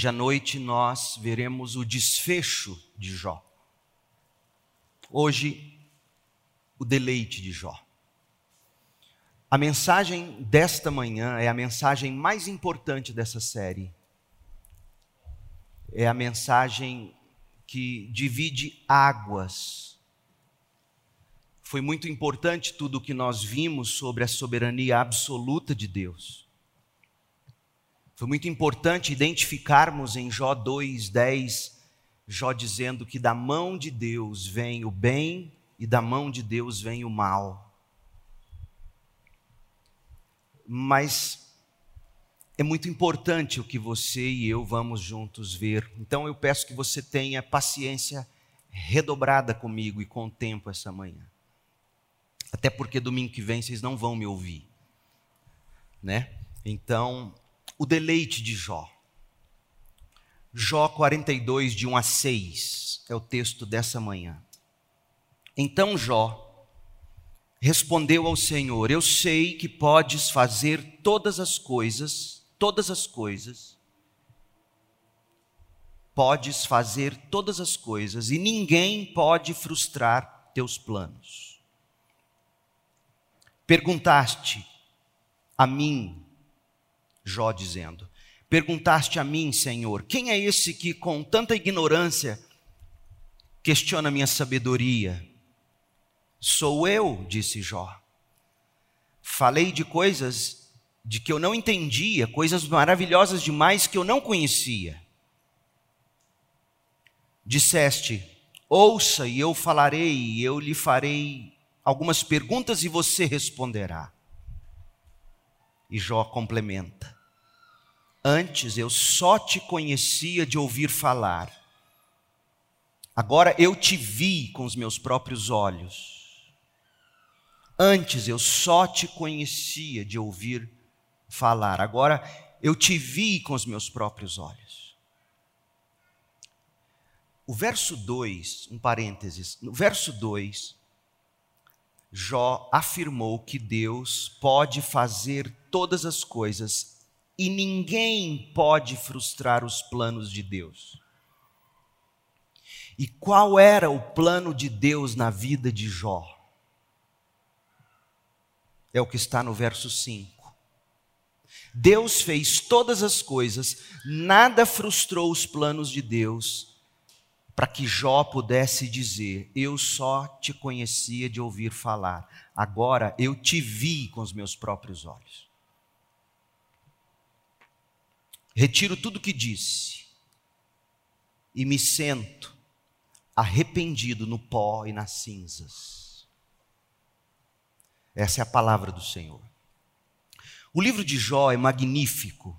Hoje à noite nós veremos o desfecho de Jó. Hoje, o deleite de Jó. A mensagem desta manhã é a mensagem mais importante dessa série. É a mensagem que divide águas. Foi muito importante tudo o que nós vimos sobre a soberania absoluta de Deus. Foi muito importante identificarmos em Jó 2:10 Jó dizendo que da mão de Deus vem o bem e da mão de Deus vem o mal. Mas é muito importante o que você e eu vamos juntos ver. Então eu peço que você tenha paciência redobrada comigo e com o tempo essa manhã. Até porque domingo que vem vocês não vão me ouvir, né? Então, o deleite de Jó. Jó 42, de 1 a 6, é o texto dessa manhã. Então Jó respondeu ao Senhor: Eu sei que podes fazer todas as coisas, todas as coisas, podes fazer todas as coisas, e ninguém pode frustrar teus planos. Perguntaste a mim, Jó dizendo: Perguntaste a mim, Senhor, quem é esse que com tanta ignorância questiona minha sabedoria? Sou eu, disse Jó. Falei de coisas de que eu não entendia, coisas maravilhosas demais que eu não conhecia. Disseste: Ouça e eu falarei, e eu lhe farei algumas perguntas e você responderá. E Jó complementa: Antes eu só te conhecia de ouvir falar, agora eu te vi com os meus próprios olhos. Antes eu só te conhecia de ouvir falar, agora eu te vi com os meus próprios olhos. O verso 2, um parênteses, no verso 2, Jó afirmou que Deus pode fazer todas as coisas e ninguém pode frustrar os planos de Deus. E qual era o plano de Deus na vida de Jó? É o que está no verso 5. Deus fez todas as coisas, nada frustrou os planos de Deus, para que Jó pudesse dizer: Eu só te conhecia de ouvir falar, agora eu te vi com os meus próprios olhos. Retiro tudo o que disse e me sento arrependido no pó e nas cinzas. Essa é a palavra do Senhor. O livro de Jó é magnífico.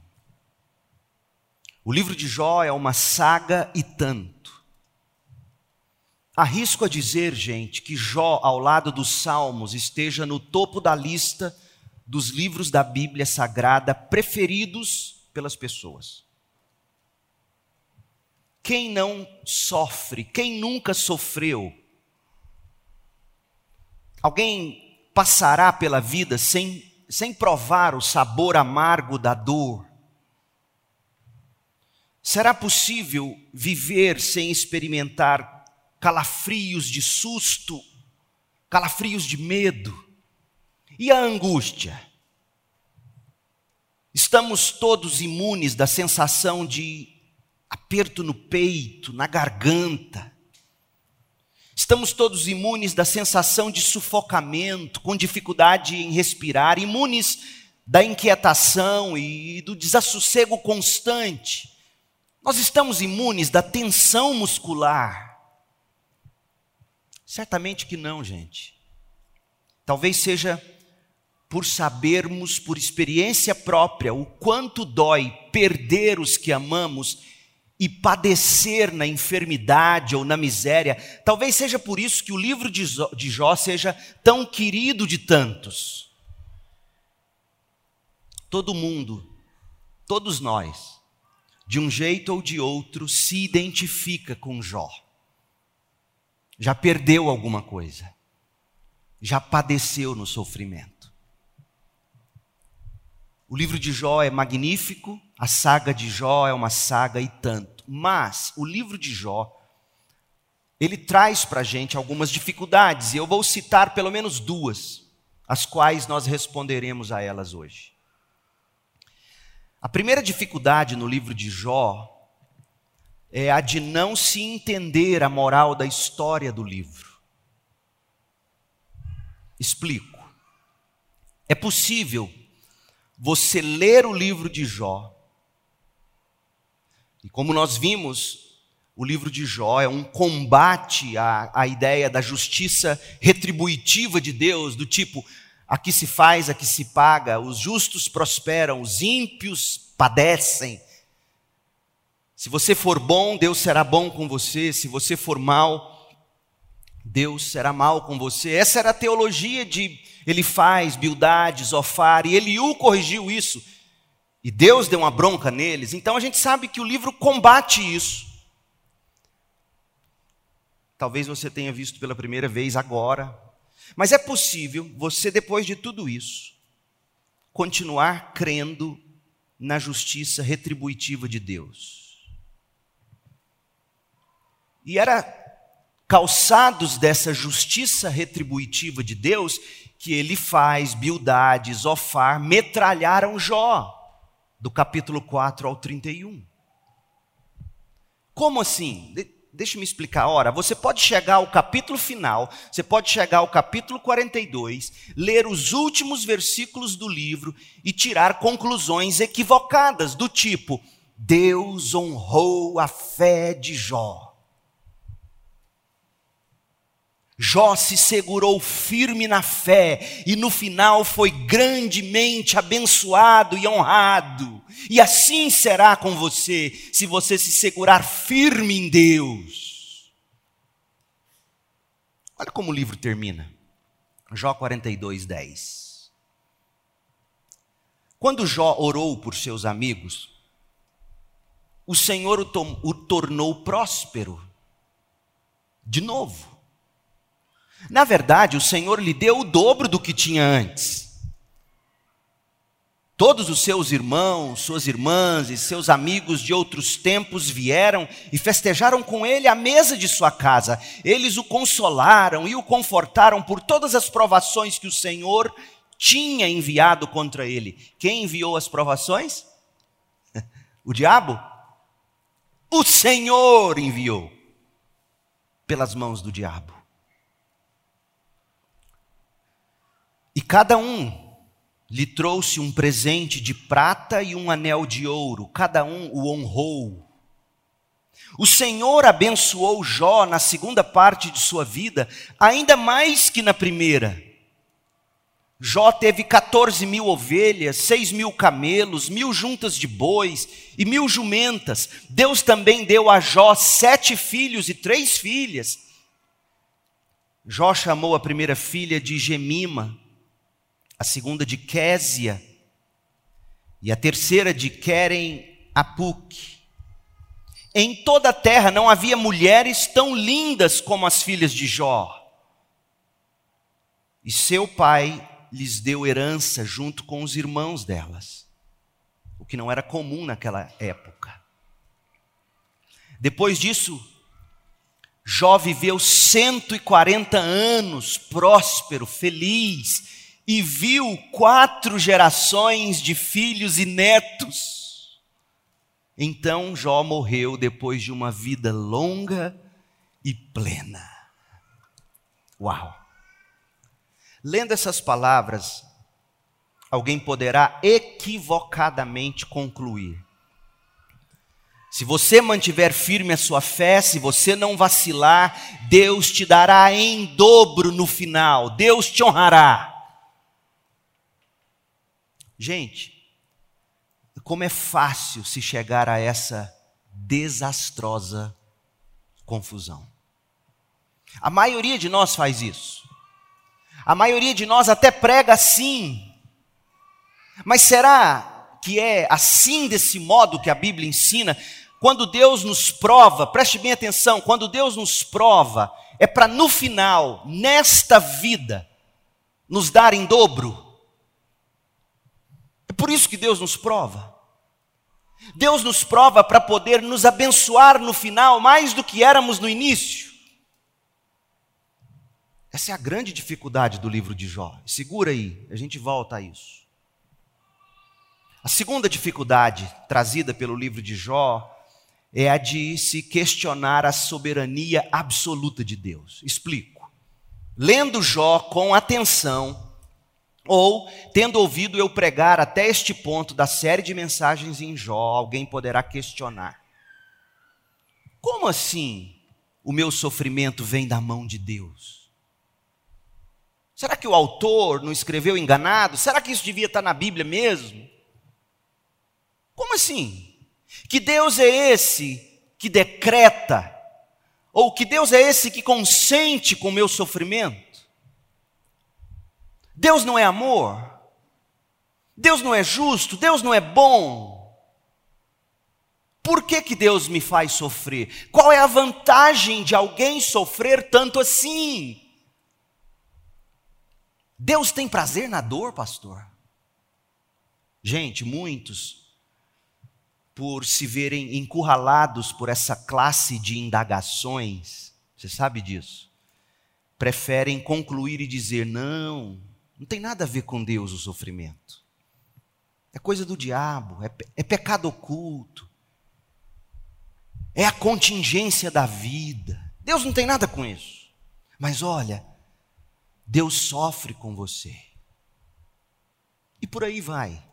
O livro de Jó é uma saga e tanto. Arrisco a dizer, gente, que Jó, ao lado dos Salmos, esteja no topo da lista dos livros da Bíblia Sagrada preferidos pelas pessoas. Quem não sofre, quem nunca sofreu? Alguém passará pela vida sem, sem provar o sabor amargo da dor? Será possível viver sem experimentar calafrios de susto, calafrios de medo. E a angústia? Estamos todos imunes da sensação de aperto no peito, na garganta. Estamos todos imunes da sensação de sufocamento, com dificuldade em respirar, imunes da inquietação e do desassossego constante. Nós estamos imunes da tensão muscular. Certamente que não, gente. Talvez seja por sabermos por experiência própria o quanto dói perder os que amamos e padecer na enfermidade ou na miséria. Talvez seja por isso que o livro de Jó seja tão querido de tantos. Todo mundo, todos nós, de um jeito ou de outro, se identifica com Jó já perdeu alguma coisa, já padeceu no sofrimento. O livro de Jó é magnífico, A saga de Jó é uma saga e tanto. Mas o livro de Jó, ele traz para a gente algumas dificuldades, e eu vou citar pelo menos duas, as quais nós responderemos a elas hoje. A primeira dificuldade no livro de Jó é a de não se entender a moral da história do livro. Explico. É possível você ler o livro de Jó e como nós vimos, o livro de Jó é um combate à, à ideia da justiça retributiva de Deus, do tipo, aqui se faz, aqui se paga, os justos prosperam, os ímpios padecem. Se você for bom, Deus será bom com você, se você for mal, Deus será mal com você. Essa era a teologia de ele faz, Bildade, Zofar, e Eliú corrigiu isso. E Deus deu uma bronca neles, então a gente sabe que o livro combate isso. Talvez você tenha visto pela primeira vez agora, mas é possível você, depois de tudo isso, continuar crendo na justiça retributiva de Deus. E era calçados dessa justiça retributiva de Deus que ele faz Bildade, Zofar, metralharam Jó do capítulo 4 ao 31. Como assim? De deixa me explicar. Ora, você pode chegar ao capítulo final, você pode chegar ao capítulo 42, ler os últimos versículos do livro e tirar conclusões equivocadas, do tipo: Deus honrou a fé de Jó. Jó se segurou firme na fé e no final foi grandemente abençoado e honrado. E assim será com você, se você se segurar firme em Deus. Olha como o livro termina. Jó 42, 10. Quando Jó orou por seus amigos, o Senhor o, o tornou próspero. De novo. Na verdade, o Senhor lhe deu o dobro do que tinha antes. Todos os seus irmãos, suas irmãs e seus amigos de outros tempos vieram e festejaram com ele a mesa de sua casa. Eles o consolaram e o confortaram por todas as provações que o Senhor tinha enviado contra ele. Quem enviou as provações? O diabo? O Senhor enviou pelas mãos do diabo. E cada um lhe trouxe um presente de prata e um anel de ouro, cada um o honrou. O Senhor abençoou Jó na segunda parte de sua vida, ainda mais que na primeira. Jó teve 14 mil ovelhas, 6 mil camelos, mil juntas de bois e mil jumentas. Deus também deu a Jó sete filhos e três filhas. Jó chamou a primeira filha de Gemima, a segunda de Késia e a terceira de Querem Apuk. Em toda a terra não havia mulheres tão lindas como as filhas de Jó. E seu pai lhes deu herança junto com os irmãos delas, o que não era comum naquela época. Depois disso, Jó viveu 140 anos próspero, feliz, e viu quatro gerações de filhos e netos. Então Jó morreu depois de uma vida longa e plena. Uau! Lendo essas palavras, alguém poderá equivocadamente concluir: se você mantiver firme a sua fé, se você não vacilar, Deus te dará em dobro no final, Deus te honrará. Gente, como é fácil se chegar a essa desastrosa confusão. A maioria de nós faz isso. A maioria de nós até prega assim. Mas será que é assim, desse modo que a Bíblia ensina? Quando Deus nos prova, preste bem atenção, quando Deus nos prova, é para no final, nesta vida, nos dar em dobro. É por isso que Deus nos prova. Deus nos prova para poder nos abençoar no final mais do que éramos no início. Essa é a grande dificuldade do livro de Jó. Segura aí, a gente volta a isso. A segunda dificuldade trazida pelo livro de Jó é a de se questionar a soberania absoluta de Deus. Explico. Lendo Jó com atenção, ou tendo ouvido eu pregar até este ponto da série de mensagens em Jó, alguém poderá questionar: como assim o meu sofrimento vem da mão de Deus? Será que o autor não escreveu enganado? Será que isso devia estar na Bíblia mesmo? Como assim? Que Deus é esse que decreta? Ou que Deus é esse que consente com o meu sofrimento? Deus não é amor? Deus não é justo? Deus não é bom? Por que, que Deus me faz sofrer? Qual é a vantagem de alguém sofrer tanto assim? Deus tem prazer na dor, pastor? Gente, muitos por se verem encurralados por essa classe de indagações, você sabe disso, preferem concluir e dizer: não, não tem nada a ver com Deus o sofrimento. É coisa do diabo, é, é pecado oculto, é a contingência da vida. Deus não tem nada com isso. Mas olha, Deus sofre com você. E por aí vai.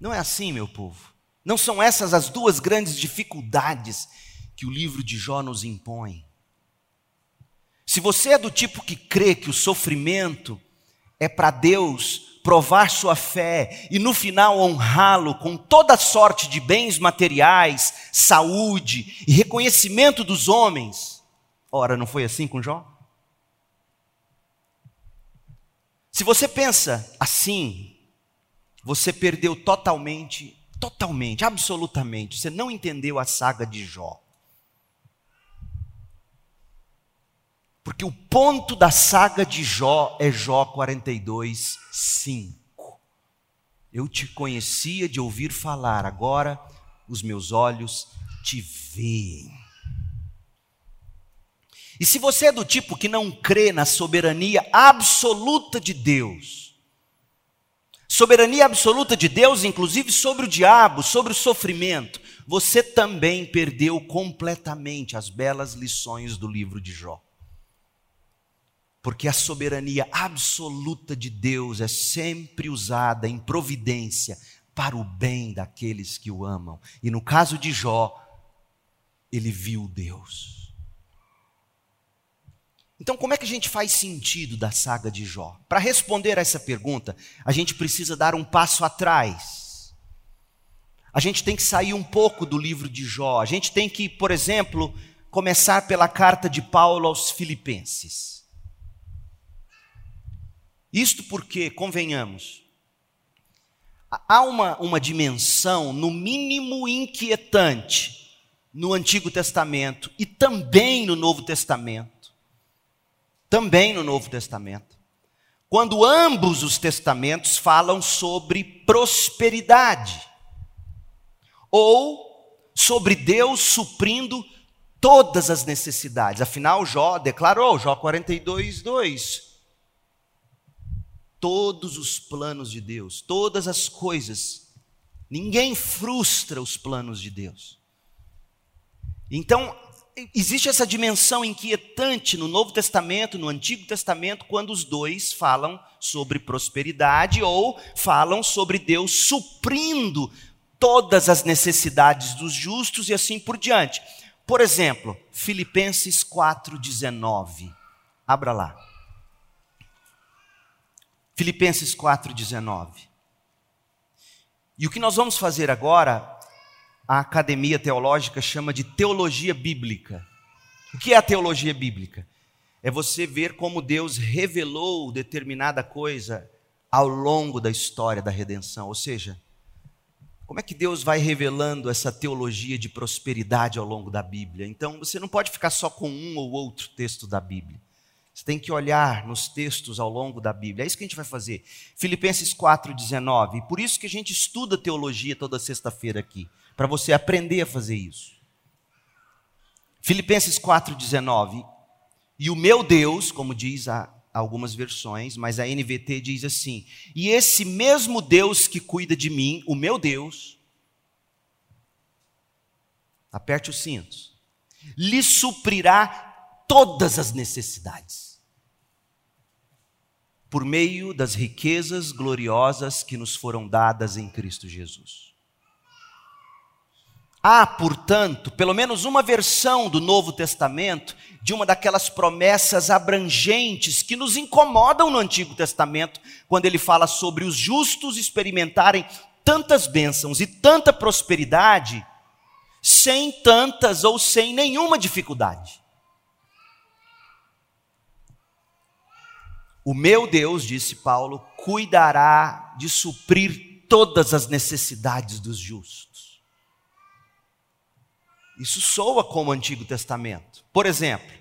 Não é assim, meu povo. Não são essas as duas grandes dificuldades que o livro de Jó nos impõe. Se você é do tipo que crê que o sofrimento é para Deus provar sua fé e no final honrá-lo com toda sorte de bens materiais, saúde e reconhecimento dos homens, ora, não foi assim com Jó? Se você pensa assim, você perdeu totalmente Totalmente, absolutamente. Você não entendeu a saga de Jó. Porque o ponto da saga de Jó é Jó 42, 5. Eu te conhecia de ouvir falar, agora os meus olhos te veem. E se você é do tipo que não crê na soberania absoluta de Deus, soberania absoluta de Deus, inclusive sobre o diabo, sobre o sofrimento, você também perdeu completamente as belas lições do livro de Jó. Porque a soberania absoluta de Deus é sempre usada em providência para o bem daqueles que o amam. E no caso de Jó, ele viu Deus. Então, como é que a gente faz sentido da saga de Jó? Para responder a essa pergunta, a gente precisa dar um passo atrás. A gente tem que sair um pouco do livro de Jó. A gente tem que, por exemplo, começar pela carta de Paulo aos Filipenses. Isto porque, convenhamos, há uma, uma dimensão, no mínimo inquietante, no Antigo Testamento e também no Novo Testamento também no Novo Testamento. Quando ambos os testamentos falam sobre prosperidade, ou sobre Deus suprindo todas as necessidades. Afinal, Jó declarou, Jó 42, 2. Todos os planos de Deus, todas as coisas, ninguém frustra os planos de Deus. Então, existe essa dimensão inquietante no Novo Testamento, no Antigo Testamento, quando os dois falam sobre prosperidade ou falam sobre Deus suprindo todas as necessidades dos justos e assim por diante. Por exemplo, Filipenses 4:19. Abra lá. Filipenses 4:19. E o que nós vamos fazer agora a academia teológica chama de teologia bíblica. O que é a teologia bíblica? É você ver como Deus revelou determinada coisa ao longo da história da redenção. Ou seja, como é que Deus vai revelando essa teologia de prosperidade ao longo da Bíblia? Então, você não pode ficar só com um ou outro texto da Bíblia. Você tem que olhar nos textos ao longo da Bíblia. É isso que a gente vai fazer. Filipenses 4,19. Por isso que a gente estuda teologia toda sexta-feira aqui. Para você aprender a fazer isso. Filipenses 4,19. E o meu Deus, como diz a, algumas versões, mas a NVT diz assim: E esse mesmo Deus que cuida de mim, o meu Deus, aperte os cintos, lhe suprirá todas as necessidades por meio das riquezas gloriosas que nos foram dadas em Cristo Jesus. Há, portanto, pelo menos uma versão do Novo Testamento de uma daquelas promessas abrangentes que nos incomodam no Antigo Testamento, quando ele fala sobre os justos experimentarem tantas bênçãos e tanta prosperidade, sem tantas ou sem nenhuma dificuldade. O meu Deus, disse Paulo, cuidará de suprir todas as necessidades dos justos. Isso soa como Antigo Testamento. Por exemplo,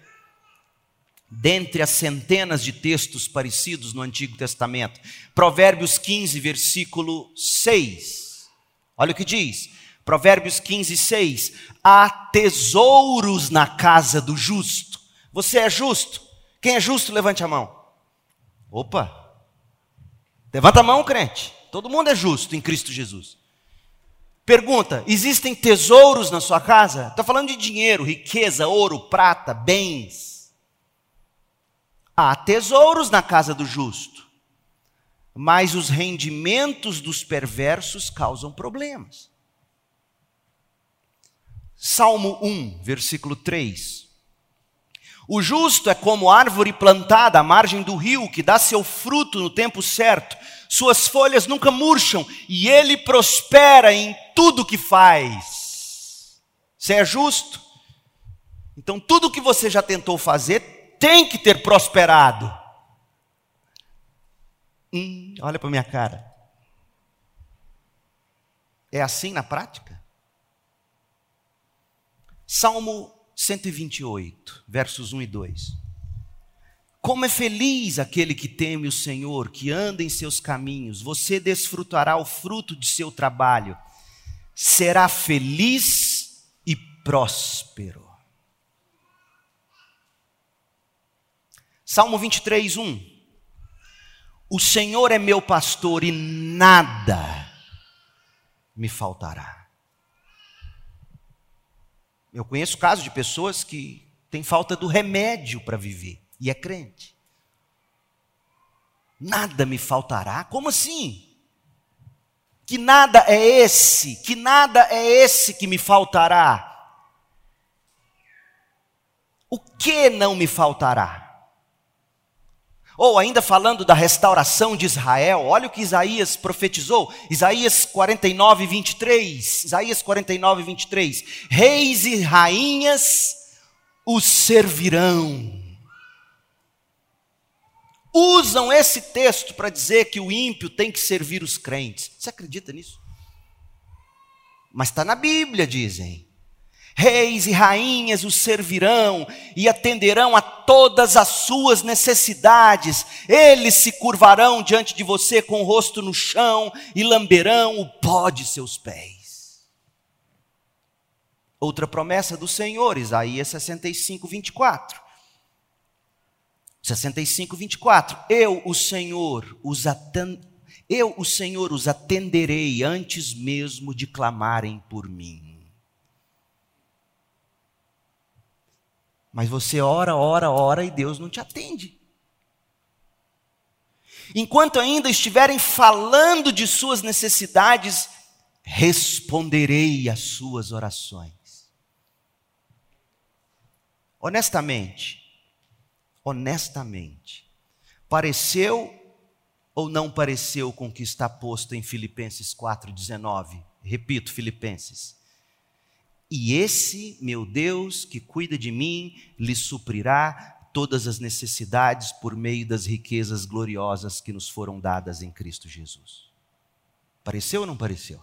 dentre as centenas de textos parecidos no Antigo Testamento, Provérbios 15, versículo 6. Olha o que diz. Provérbios 15, 6. Há tesouros na casa do justo. Você é justo? Quem é justo, levante a mão. Opa! Levanta a mão, crente. Todo mundo é justo em Cristo Jesus. Pergunta: existem tesouros na sua casa? Estou falando de dinheiro, riqueza, ouro, prata, bens. Há tesouros na casa do justo, mas os rendimentos dos perversos causam problemas. Salmo 1, versículo 3. O justo é como árvore plantada à margem do rio, que dá seu fruto no tempo certo, suas folhas nunca murcham e ele prospera em tudo que faz. Você é justo? Então, tudo que você já tentou fazer tem que ter prosperado. Hum, olha para minha cara. É assim na prática? Salmo 128, versos 1 e 2. Como é feliz aquele que teme o Senhor, que anda em seus caminhos, você desfrutará o fruto de seu trabalho, será feliz e próspero. Salmo 23, 1. O Senhor é meu pastor e nada me faltará. Eu conheço casos de pessoas que têm falta do remédio para viver e é crente. Nada me faltará? Como assim? Que nada é esse? Que nada é esse que me faltará? O que não me faltará? Ou ainda falando da restauração de Israel, olha o que Isaías profetizou, Isaías 49, 23. Isaías 49, 23. Reis e rainhas o servirão. Usam esse texto para dizer que o ímpio tem que servir os crentes. Você acredita nisso? Mas está na Bíblia, dizem. Reis e rainhas o servirão e atenderão a todas as suas necessidades. Eles se curvarão diante de você com o rosto no chão e lamberão o pó de seus pés. Outra promessa do Senhor, Isaías 65, 24. 65, 24. Eu, o Senhor, os eu, o Senhor, os atenderei antes mesmo de clamarem por mim. Mas você ora, ora, ora e Deus não te atende. Enquanto ainda estiverem falando de suas necessidades, responderei às suas orações. Honestamente, honestamente, pareceu ou não pareceu com o que está posto em Filipenses 4,19? Repito, Filipenses e esse meu Deus que cuida de mim lhe suprirá todas as necessidades por meio das riquezas gloriosas que nos foram dadas em Cristo Jesus. Pareceu ou não pareceu?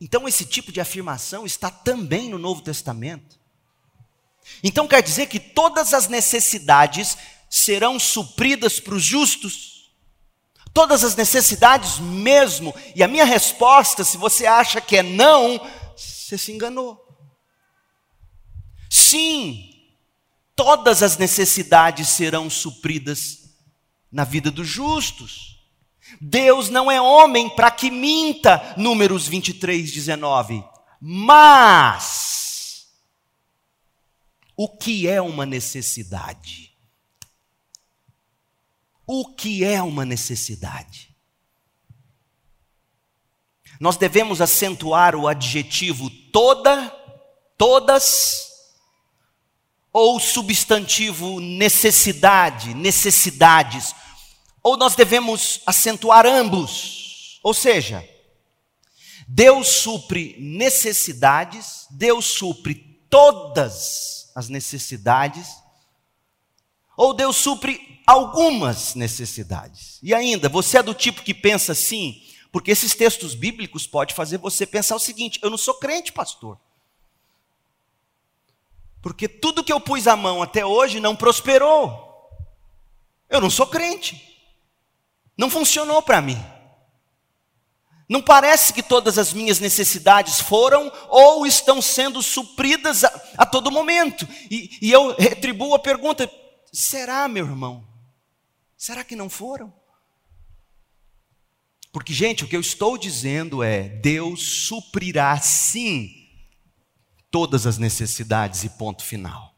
Então, esse tipo de afirmação está também no Novo Testamento. Então quer dizer que todas as necessidades serão supridas para os justos? Todas as necessidades mesmo? E a minha resposta, se você acha que é não, você se enganou. Sim, todas as necessidades serão supridas na vida dos justos. Deus não é homem para que minta, Números 23, 19. Mas, o que é uma necessidade? O que é uma necessidade? Nós devemos acentuar o adjetivo toda, todas, ou substantivo necessidade, necessidades, ou nós devemos acentuar ambos. Ou seja, Deus supre necessidades, Deus supre todas as necessidades, ou Deus supre algumas necessidades. E ainda, você é do tipo que pensa assim, porque esses textos bíblicos podem fazer você pensar o seguinte: eu não sou crente, pastor. Porque tudo que eu pus a mão até hoje não prosperou. Eu não sou crente. Não funcionou para mim. Não parece que todas as minhas necessidades foram ou estão sendo supridas a, a todo momento. E, e eu retribuo a pergunta: será, meu irmão? Será que não foram? Porque, gente, o que eu estou dizendo é: Deus suprirá sim todas as necessidades e ponto final.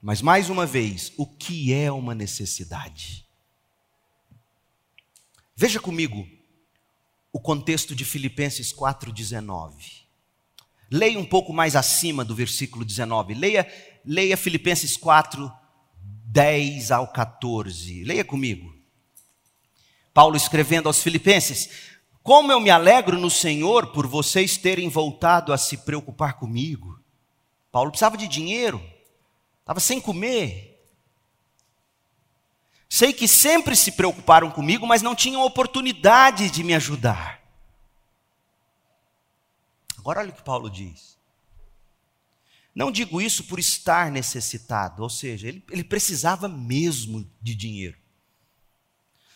Mas mais uma vez, o que é uma necessidade? Veja comigo o contexto de Filipenses 4:19. Leia um pouco mais acima do versículo 19. Leia, leia Filipenses 4 10 ao 14. Leia comigo. Paulo escrevendo aos Filipenses: como eu me alegro no Senhor por vocês terem voltado a se preocupar comigo. Paulo precisava de dinheiro, estava sem comer. Sei que sempre se preocuparam comigo, mas não tinham oportunidade de me ajudar. Agora olha o que Paulo diz. Não digo isso por estar necessitado, ou seja, ele, ele precisava mesmo de dinheiro.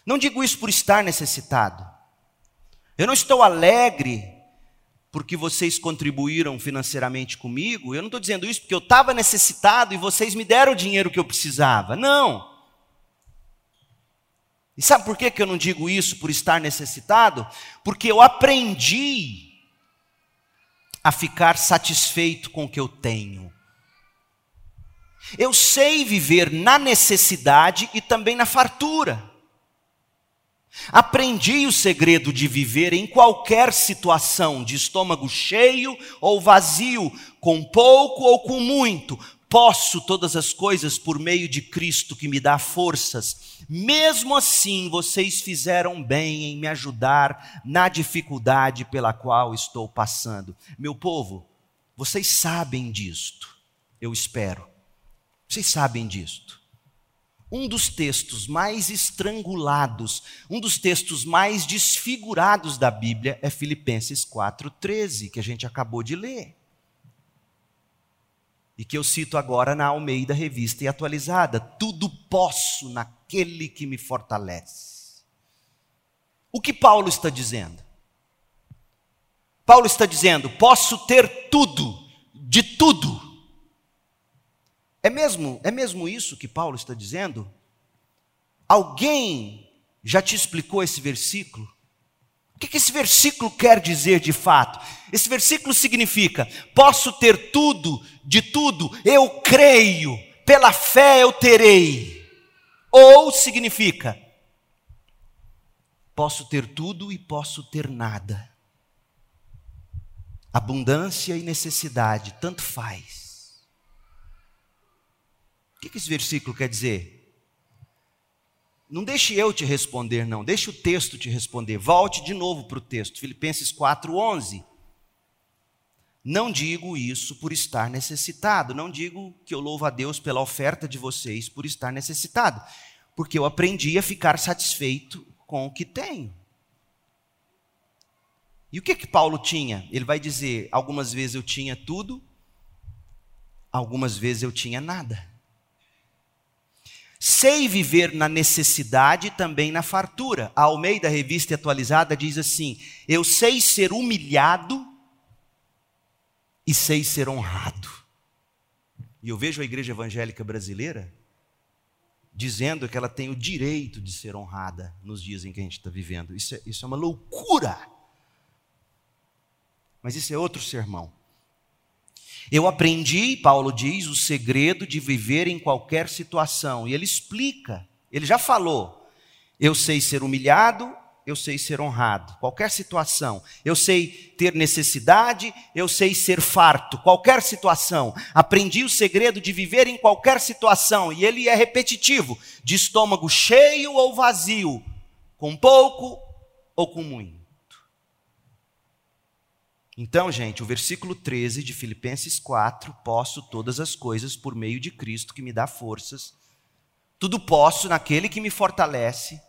Não digo isso por estar necessitado. Eu não estou alegre porque vocês contribuíram financeiramente comigo. Eu não estou dizendo isso porque eu estava necessitado e vocês me deram o dinheiro que eu precisava. Não. E sabe por que, que eu não digo isso por estar necessitado? Porque eu aprendi a ficar satisfeito com o que eu tenho. Eu sei viver na necessidade e também na fartura. Aprendi o segredo de viver em qualquer situação, de estômago cheio ou vazio, com pouco ou com muito. Posso todas as coisas por meio de Cristo que me dá forças. Mesmo assim, vocês fizeram bem em me ajudar na dificuldade pela qual estou passando. Meu povo, vocês sabem disto, eu espero. Vocês sabem disto um dos textos mais estrangulados, um dos textos mais desfigurados da Bíblia é Filipenses 4,13, que a gente acabou de ler. E que eu cito agora na Almeida Revista e Atualizada: Tudo posso naquele que me fortalece. O que Paulo está dizendo? Paulo está dizendo: posso ter tudo, de tudo, é mesmo, é mesmo isso que Paulo está dizendo? Alguém já te explicou esse versículo? O que, esse versículo quer dizer de fato? Esse versículo significa: posso ter tudo, de tudo, eu creio, pela fé eu terei. Ou significa: posso ter tudo e posso ter nada. Abundância e necessidade, tanto faz que, que esse versículo quer dizer? Não deixe eu te responder, não, deixe o texto te responder. Volte de novo para o texto, Filipenses 4,11. Não digo isso por estar necessitado, não digo que eu louvo a Deus pela oferta de vocês por estar necessitado, porque eu aprendi a ficar satisfeito com o que tenho. E o que que Paulo tinha? Ele vai dizer: algumas vezes eu tinha tudo, algumas vezes eu tinha nada. Sei viver na necessidade e também na fartura. A Almeida Revista Atualizada diz assim: Eu sei ser humilhado e sei ser honrado. E eu vejo a igreja evangélica brasileira dizendo que ela tem o direito de ser honrada nos dias em que a gente está vivendo. Isso é, isso é uma loucura. Mas isso é outro sermão. Eu aprendi, Paulo diz, o segredo de viver em qualquer situação. E ele explica, ele já falou: eu sei ser humilhado, eu sei ser honrado, qualquer situação. Eu sei ter necessidade, eu sei ser farto, qualquer situação. Aprendi o segredo de viver em qualquer situação, e ele é repetitivo: de estômago cheio ou vazio, com pouco ou com muito. Então, gente, o versículo 13 de Filipenses 4: posso todas as coisas por meio de Cristo que me dá forças. Tudo posso naquele que me fortalece.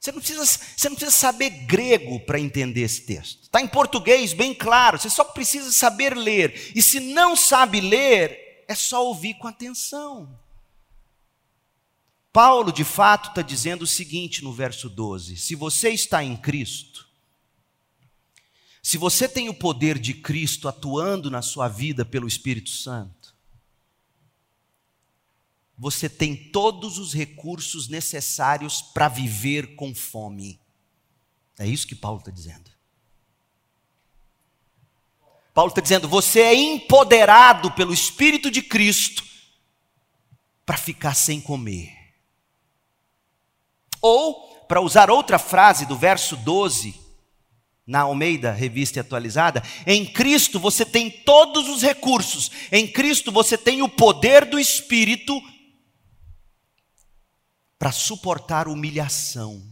Você não precisa, você não precisa saber grego para entender esse texto. Está em português, bem claro. Você só precisa saber ler. E se não sabe ler, é só ouvir com atenção. Paulo, de fato, está dizendo o seguinte no verso 12: se você está em Cristo, se você tem o poder de Cristo atuando na sua vida pelo Espírito Santo, você tem todos os recursos necessários para viver com fome. É isso que Paulo está dizendo. Paulo está dizendo: você é empoderado pelo Espírito de Cristo para ficar sem comer. Ou, para usar outra frase do verso 12, na Almeida, revista atualizada, em Cristo você tem todos os recursos, em Cristo você tem o poder do Espírito para suportar humilhação,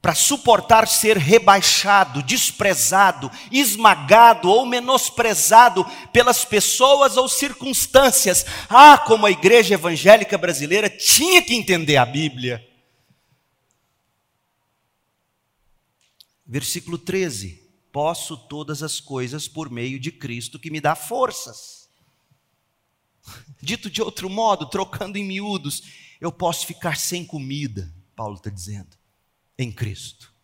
para suportar ser rebaixado, desprezado, esmagado ou menosprezado pelas pessoas ou circunstâncias. Ah, como a igreja evangélica brasileira tinha que entender a Bíblia. Versículo 13: Posso todas as coisas por meio de Cristo que me dá forças. Dito de outro modo, trocando em miúdos, eu posso ficar sem comida, Paulo está dizendo, em Cristo.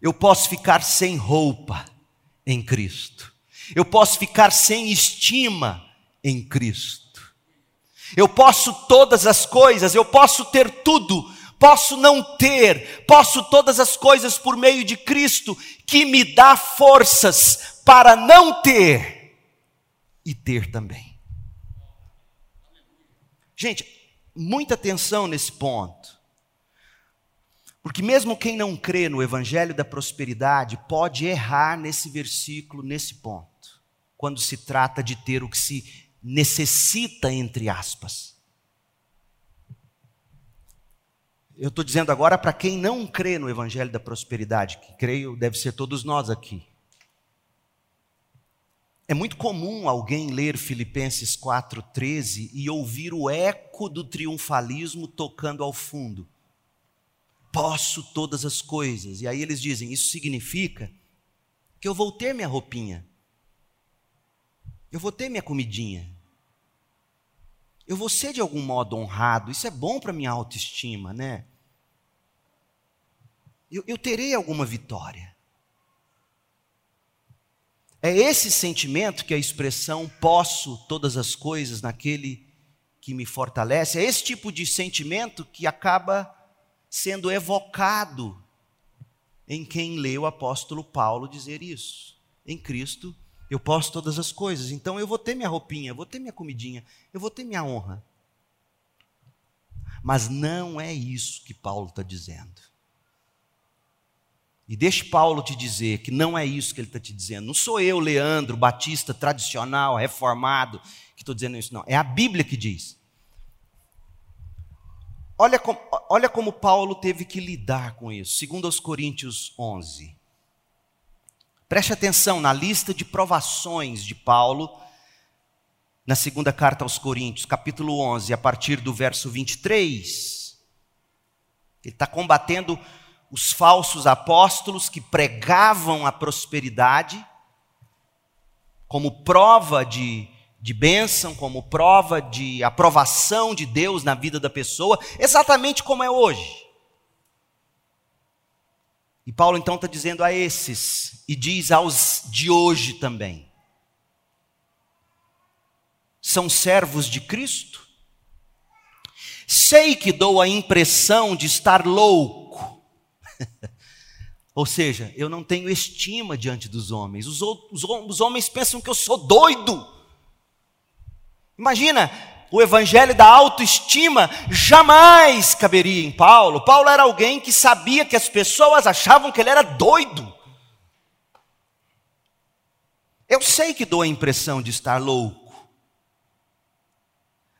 Eu posso ficar sem roupa, em Cristo. Eu posso ficar sem estima, em Cristo. Eu posso todas as coisas, eu posso ter tudo posso não ter, posso todas as coisas por meio de Cristo, que me dá forças para não ter e ter também. Gente, muita atenção nesse ponto. Porque mesmo quem não crê no evangelho da prosperidade pode errar nesse versículo, nesse ponto, quando se trata de ter o que se necessita entre aspas. Eu estou dizendo agora para quem não crê no Evangelho da Prosperidade, que creio deve ser todos nós aqui. É muito comum alguém ler Filipenses 4,13 e ouvir o eco do triunfalismo tocando ao fundo. Posso todas as coisas. E aí eles dizem: Isso significa que eu vou ter minha roupinha, eu vou ter minha comidinha, eu vou ser de algum modo honrado. Isso é bom para minha autoestima, né? Eu, eu terei alguma vitória. É esse sentimento que a expressão posso todas as coisas naquele que me fortalece, é esse tipo de sentimento que acaba sendo evocado em quem lê o apóstolo Paulo dizer isso. Em Cristo eu posso todas as coisas, então eu vou ter minha roupinha, vou ter minha comidinha, eu vou ter minha honra. Mas não é isso que Paulo está dizendo. E deixe Paulo te dizer que não é isso que ele está te dizendo. Não sou eu, Leandro, batista tradicional, reformado, que estou dizendo isso, não. É a Bíblia que diz. Olha como, olha como Paulo teve que lidar com isso. Segundo aos Coríntios 11. Preste atenção na lista de provações de Paulo na segunda carta aos Coríntios, capítulo 11, a partir do verso 23. Ele está combatendo os falsos apóstolos que pregavam a prosperidade como prova de, de bênção, como prova de aprovação de Deus na vida da pessoa, exatamente como é hoje. E Paulo então está dizendo a esses, e diz aos de hoje também: são servos de Cristo? Sei que dou a impressão de estar louco. Ou seja, eu não tenho estima diante dos homens. Os, os, os homens pensam que eu sou doido. Imagina, o evangelho da autoestima jamais caberia em Paulo. Paulo era alguém que sabia que as pessoas achavam que ele era doido. Eu sei que dou a impressão de estar louco,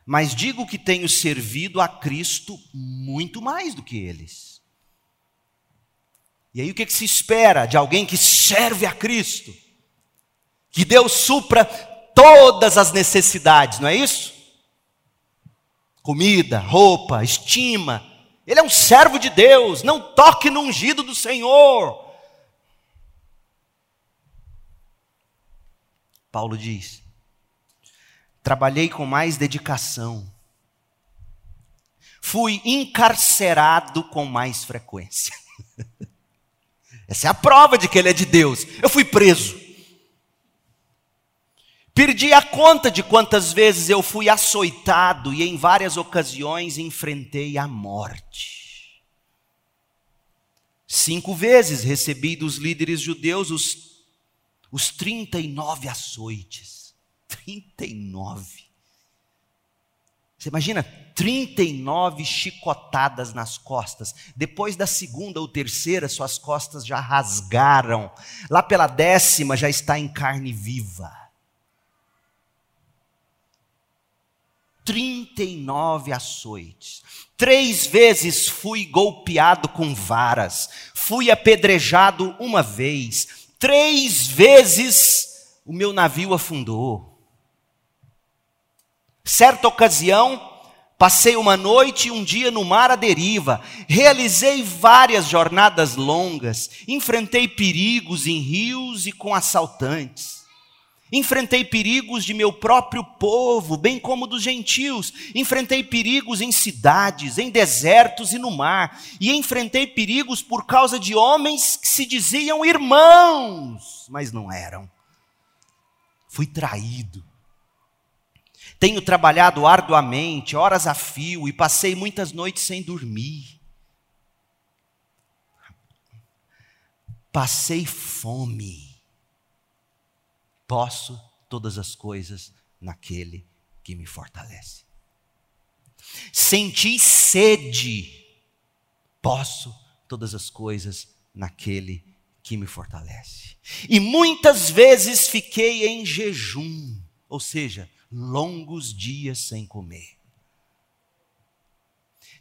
mas digo que tenho servido a Cristo muito mais do que eles. E aí o que, que se espera de alguém que serve a Cristo? Que Deus supra todas as necessidades, não é isso? comida, roupa, estima. Ele é um servo de Deus, não toque no ungido do Senhor. Paulo diz: trabalhei com mais dedicação, fui encarcerado com mais frequência. Essa é a prova de que ele é de Deus. Eu fui preso. Perdi a conta de quantas vezes eu fui açoitado e em várias ocasiões enfrentei a morte. Cinco vezes recebi dos líderes judeus os, os 39 açoites. 39. Você imagina 39 chicotadas nas costas. Depois da segunda ou terceira, suas costas já rasgaram. Lá pela décima já está em carne viva. 39 açoites. Três vezes fui golpeado com varas. Fui apedrejado uma vez. Três vezes o meu navio afundou. Certa ocasião, passei uma noite e um dia no mar à deriva. Realizei várias jornadas longas. Enfrentei perigos em rios e com assaltantes. Enfrentei perigos de meu próprio povo, bem como dos gentios. Enfrentei perigos em cidades, em desertos e no mar. E enfrentei perigos por causa de homens que se diziam irmãos, mas não eram. Fui traído. Tenho trabalhado arduamente, horas a fio, e passei muitas noites sem dormir. Passei fome Posso todas as coisas naquele que me fortalece. Senti sede. Posso todas as coisas naquele que me fortalece. E muitas vezes fiquei em jejum, ou seja, longos dias sem comer.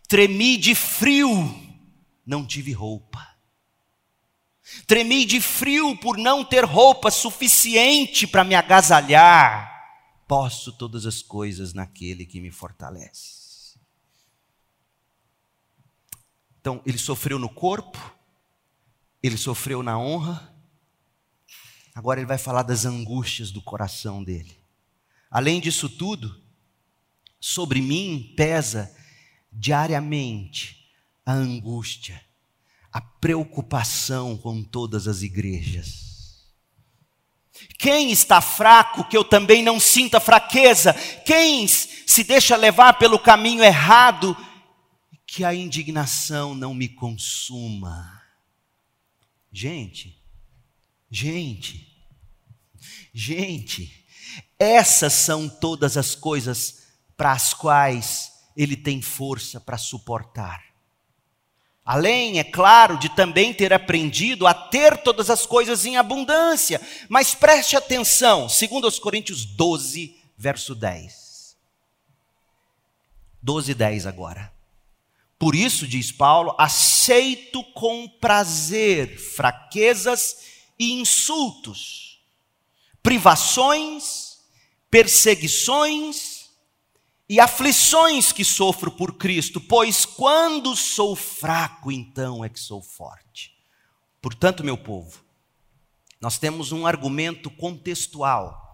Tremi de frio, não tive roupa. Tremi de frio por não ter roupa suficiente para me agasalhar. Posso todas as coisas naquele que me fortalece. Então, ele sofreu no corpo, ele sofreu na honra, agora ele vai falar das angústias do coração dele. Além disso tudo, sobre mim pesa diariamente a angústia a preocupação com todas as igrejas. Quem está fraco, que eu também não sinta fraqueza. Quem se deixa levar pelo caminho errado, que a indignação não me consuma. Gente, gente, gente, essas são todas as coisas para as quais ele tem força para suportar. Além, é claro, de também ter aprendido a ter todas as coisas em abundância. Mas preste atenção, segundo os Coríntios 12, verso 10. 12, 10 agora. Por isso, diz Paulo, aceito com prazer fraquezas e insultos, privações, perseguições, e aflições que sofro por Cristo, pois quando sou fraco, então é que sou forte. Portanto, meu povo, nós temos um argumento contextual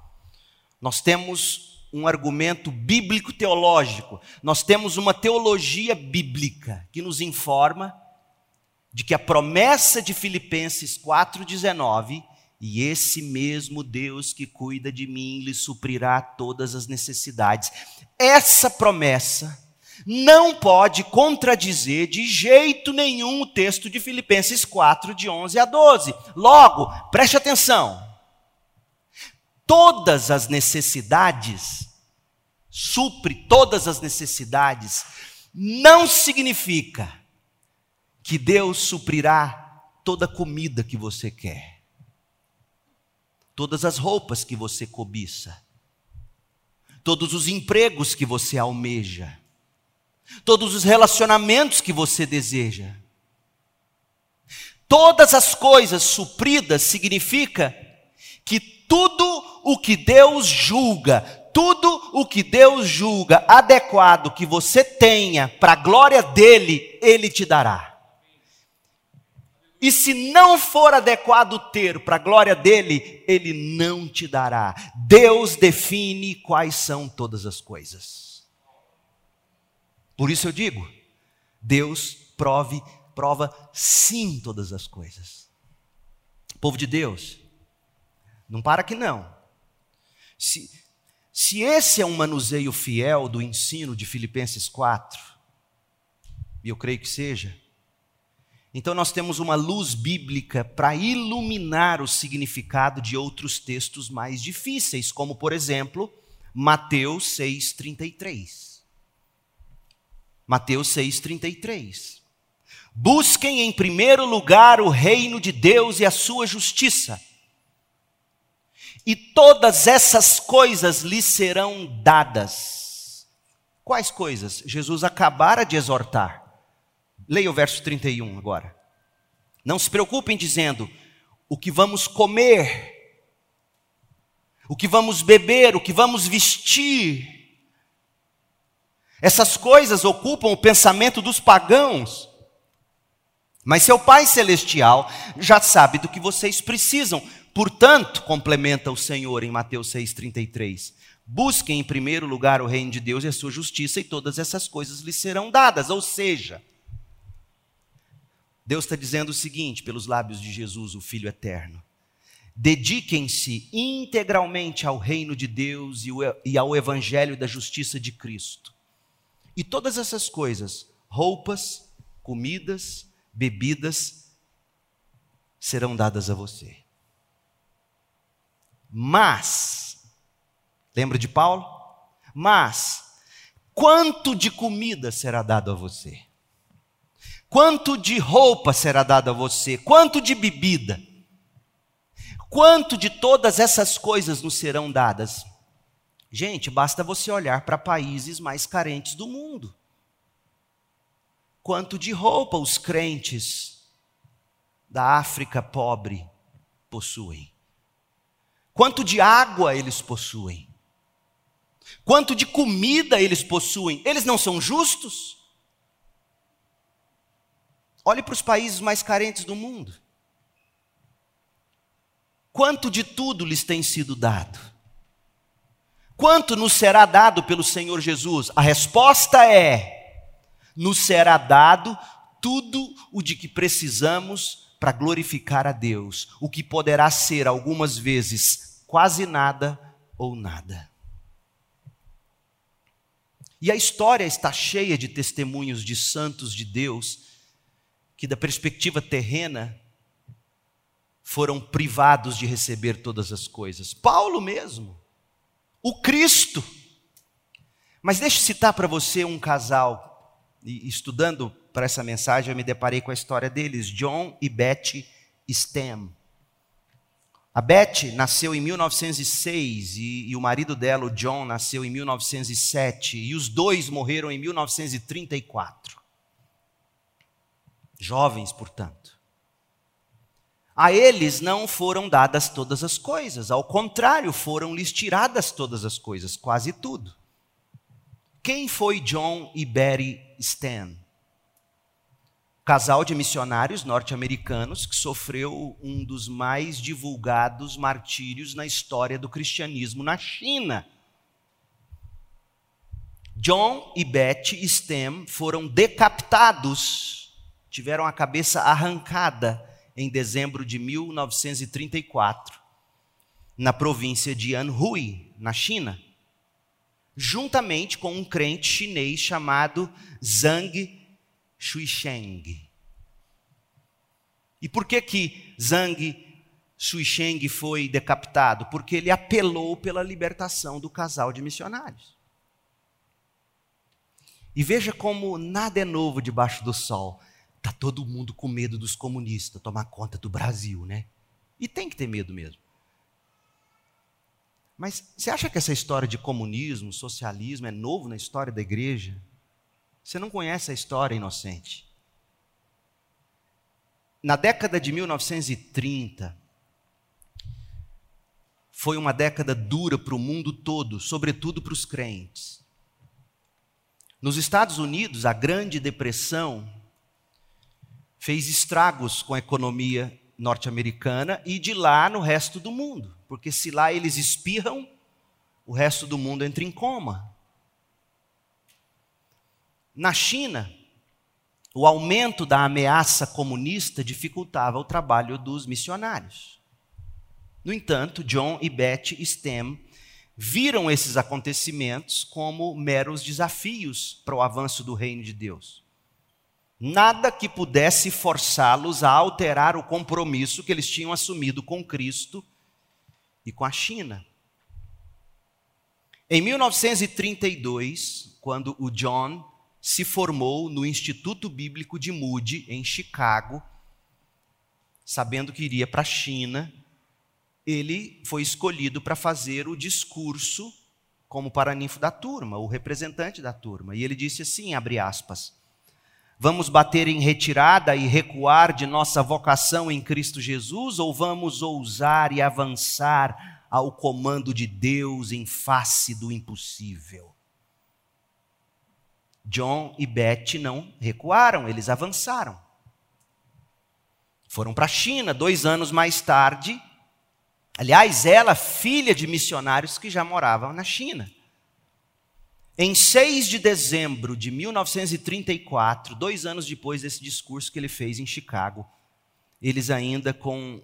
Nós temos um argumento bíblico-teológico, nós temos uma teologia bíblica que nos informa de que a promessa de Filipenses 4,19 e esse mesmo Deus que cuida de mim lhe suprirá todas as necessidades. Essa promessa não pode contradizer de jeito nenhum o texto de Filipenses 4, de 11 a 12. Logo, preste atenção. Todas as necessidades, supre todas as necessidades, não significa que Deus suprirá toda comida que você quer, todas as roupas que você cobiça, todos os empregos que você almeja, todos os relacionamentos que você deseja. Todas as coisas supridas significa que tudo o que Deus julga, tudo o que Deus julga adequado que você tenha para a glória dele, ele te dará. E se não for adequado ter para a glória dele, ele não te dará. Deus define quais são todas as coisas. Por isso eu digo, Deus prove, prova sim todas as coisas. Povo de Deus, não para que não. Se, se esse é um manuseio fiel do ensino de Filipenses 4, e eu creio que seja, então nós temos uma luz bíblica para iluminar o significado de outros textos mais difíceis, como por exemplo, Mateus 6:33. Mateus 6:33. Busquem em primeiro lugar o reino de Deus e a sua justiça. E todas essas coisas lhes serão dadas. Quais coisas? Jesus acabara de exortar Leia o verso 31 agora. Não se preocupem dizendo o que vamos comer, o que vamos beber, o que vamos vestir. Essas coisas ocupam o pensamento dos pagãos. Mas seu Pai Celestial já sabe do que vocês precisam. Portanto, complementa o Senhor em Mateus 6,33. Busquem em primeiro lugar o reino de Deus e a sua justiça, e todas essas coisas lhes serão dadas. Ou seja, Deus está dizendo o seguinte, pelos lábios de Jesus, o Filho eterno: dediquem-se integralmente ao reino de Deus e ao evangelho da justiça de Cristo. E todas essas coisas, roupas, comidas, bebidas, serão dadas a você. Mas, lembra de Paulo? Mas, quanto de comida será dado a você? Quanto de roupa será dado a você? Quanto de bebida? Quanto de todas essas coisas nos serão dadas? Gente, basta você olhar para países mais carentes do mundo. Quanto de roupa os crentes da África pobre possuem? Quanto de água eles possuem? Quanto de comida eles possuem? Eles não são justos? Olhe para os países mais carentes do mundo. Quanto de tudo lhes tem sido dado? Quanto nos será dado pelo Senhor Jesus? A resposta é: nos será dado tudo o de que precisamos para glorificar a Deus, o que poderá ser algumas vezes quase nada ou nada. E a história está cheia de testemunhos de santos de Deus que, da perspectiva terrena, foram privados de receber todas as coisas. Paulo mesmo, o Cristo. Mas deixe citar para você um casal, e estudando para essa mensagem, eu me deparei com a história deles, John e Betty Stem. A Betty nasceu em 1906 e, e, o marido dela, o John, nasceu em 1907 e os dois morreram em 1934 jovens, portanto. A eles não foram dadas todas as coisas, ao contrário, foram-lhes tiradas todas as coisas, quase tudo. Quem foi John e Betty Stan? casal de missionários norte-americanos que sofreu um dos mais divulgados martírios na história do cristianismo na China. John e Betty Stem foram decapitados, tiveram a cabeça arrancada em dezembro de 1934, na província de Anhui, na China, juntamente com um crente chinês chamado Zhang Shuisheng. E por que que Zhang Shuisheng foi decapitado? Porque ele apelou pela libertação do casal de missionários. E veja como nada é novo debaixo do sol. Tá todo mundo com medo dos comunistas tomar conta do Brasil, né? E tem que ter medo mesmo. Mas você acha que essa história de comunismo, socialismo é novo na história da igreja? Você não conhece a história inocente. Na década de 1930, foi uma década dura para o mundo todo, sobretudo para os crentes. Nos Estados Unidos, a Grande Depressão fez estragos com a economia norte-americana e de lá no resto do mundo, porque se lá eles espirram, o resto do mundo entra em coma. Na China, o aumento da ameaça comunista dificultava o trabalho dos missionários. No entanto, John e Betty Stem viram esses acontecimentos como meros desafios para o avanço do reino de Deus. Nada que pudesse forçá-los a alterar o compromisso que eles tinham assumido com Cristo e com a China. Em 1932, quando o John se formou no Instituto Bíblico de Moody, em Chicago, sabendo que iria para a China, ele foi escolhido para fazer o discurso como paraninfo da turma, o representante da turma. E ele disse assim, abre aspas, Vamos bater em retirada e recuar de nossa vocação em Cristo Jesus ou vamos ousar e avançar ao comando de Deus em face do impossível? John e Betty não recuaram, eles avançaram. Foram para a China dois anos mais tarde. Aliás, ela, filha de missionários que já moravam na China. Em 6 de dezembro de 1934, dois anos depois desse discurso que ele fez em Chicago, eles ainda com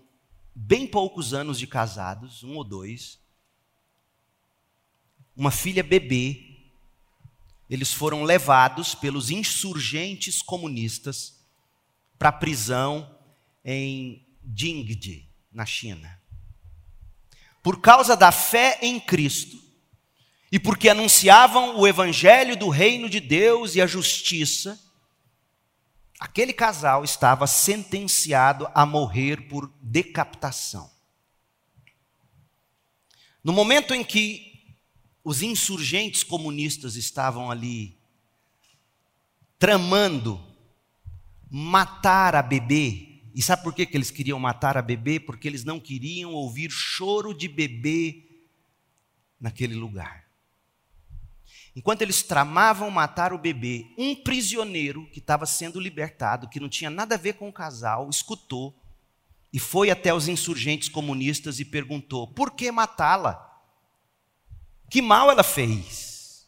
bem poucos anos de casados, um ou dois, uma filha bebê, eles foram levados pelos insurgentes comunistas para a prisão em Jingji, na China. Por causa da fé em Cristo e porque anunciavam o evangelho do reino de Deus e a justiça, aquele casal estava sentenciado a morrer por decapitação. No momento em que os insurgentes comunistas estavam ali tramando matar a bebê. E sabe por que, que eles queriam matar a bebê? Porque eles não queriam ouvir choro de bebê naquele lugar. Enquanto eles tramavam matar o bebê, um prisioneiro que estava sendo libertado, que não tinha nada a ver com o casal, escutou e foi até os insurgentes comunistas e perguntou: por que matá-la? Que mal ela fez?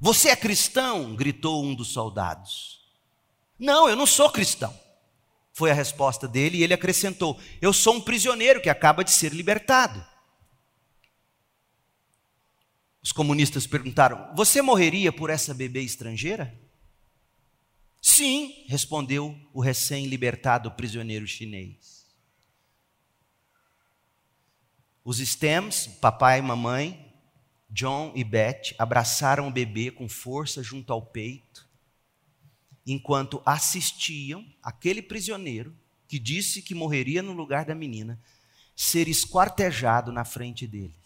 Você é cristão? gritou um dos soldados. Não, eu não sou cristão. Foi a resposta dele e ele acrescentou: Eu sou um prisioneiro que acaba de ser libertado. Os comunistas perguntaram: Você morreria por essa bebê estrangeira? Sim, respondeu o recém-libertado prisioneiro chinês. Os stems, papai e mamãe, John e Beth, abraçaram o bebê com força junto ao peito, enquanto assistiam aquele prisioneiro que disse que morreria no lugar da menina ser esquartejado na frente deles.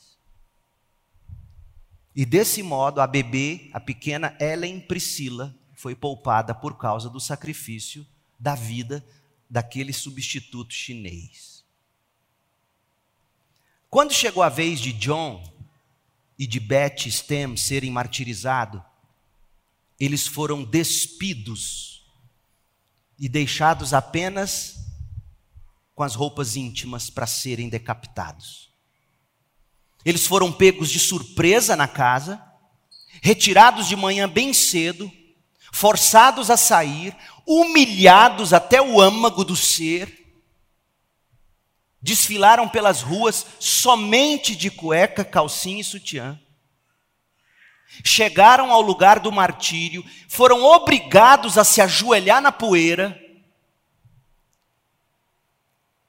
E desse modo, a bebê, a pequena Ellen Priscila, foi poupada por causa do sacrifício da vida daquele substituto chinês. Quando chegou a vez de John e de Beth Stem serem martirizados, eles foram despidos e deixados apenas com as roupas íntimas para serem decapitados. Eles foram pegos de surpresa na casa, retirados de manhã bem cedo, forçados a sair, humilhados até o âmago do ser, desfilaram pelas ruas somente de cueca, calcinha e sutiã. Chegaram ao lugar do martírio, foram obrigados a se ajoelhar na poeira.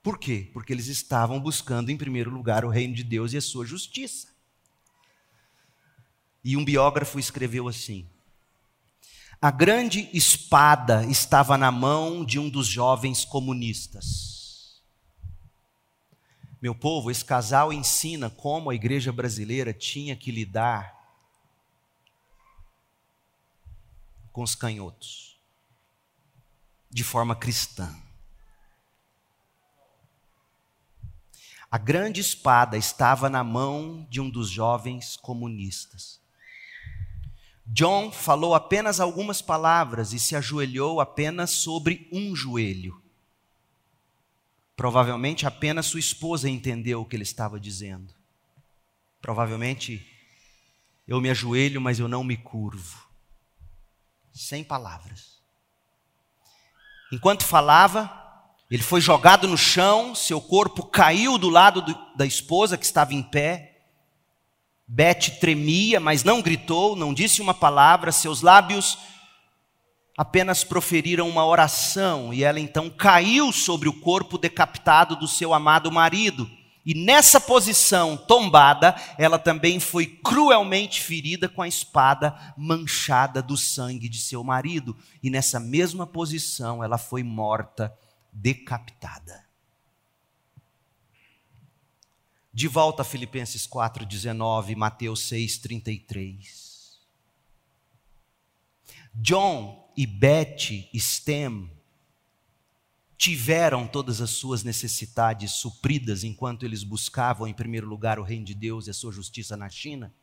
Por quê? Porque eles estavam buscando, em primeiro lugar, o reino de Deus e a sua justiça. E um biógrafo escreveu assim: A grande espada estava na mão de um dos jovens comunistas. Meu povo, esse casal ensina como a igreja brasileira tinha que lidar com os canhotos, de forma cristã. A grande espada estava na mão de um dos jovens comunistas. John falou apenas algumas palavras e se ajoelhou apenas sobre um joelho. Provavelmente apenas sua esposa entendeu o que ele estava dizendo. Provavelmente eu me ajoelho, mas eu não me curvo. Sem palavras. Enquanto falava, ele foi jogado no chão, seu corpo caiu do lado do, da esposa que estava em pé. Beth tremia, mas não gritou, não disse uma palavra, seus lábios apenas proferiram uma oração e ela então caiu sobre o corpo decapitado do seu amado marido. E nessa posição tombada, ela também foi cruelmente ferida com a espada manchada do sangue de seu marido. E nessa mesma posição, ela foi morta, decapitada. De volta a Filipenses 4,19, Mateus 6,33. John e Beth Stem tiveram todas as suas necessidades supridas enquanto eles buscavam, em primeiro lugar, o reino de Deus e a sua justiça na China?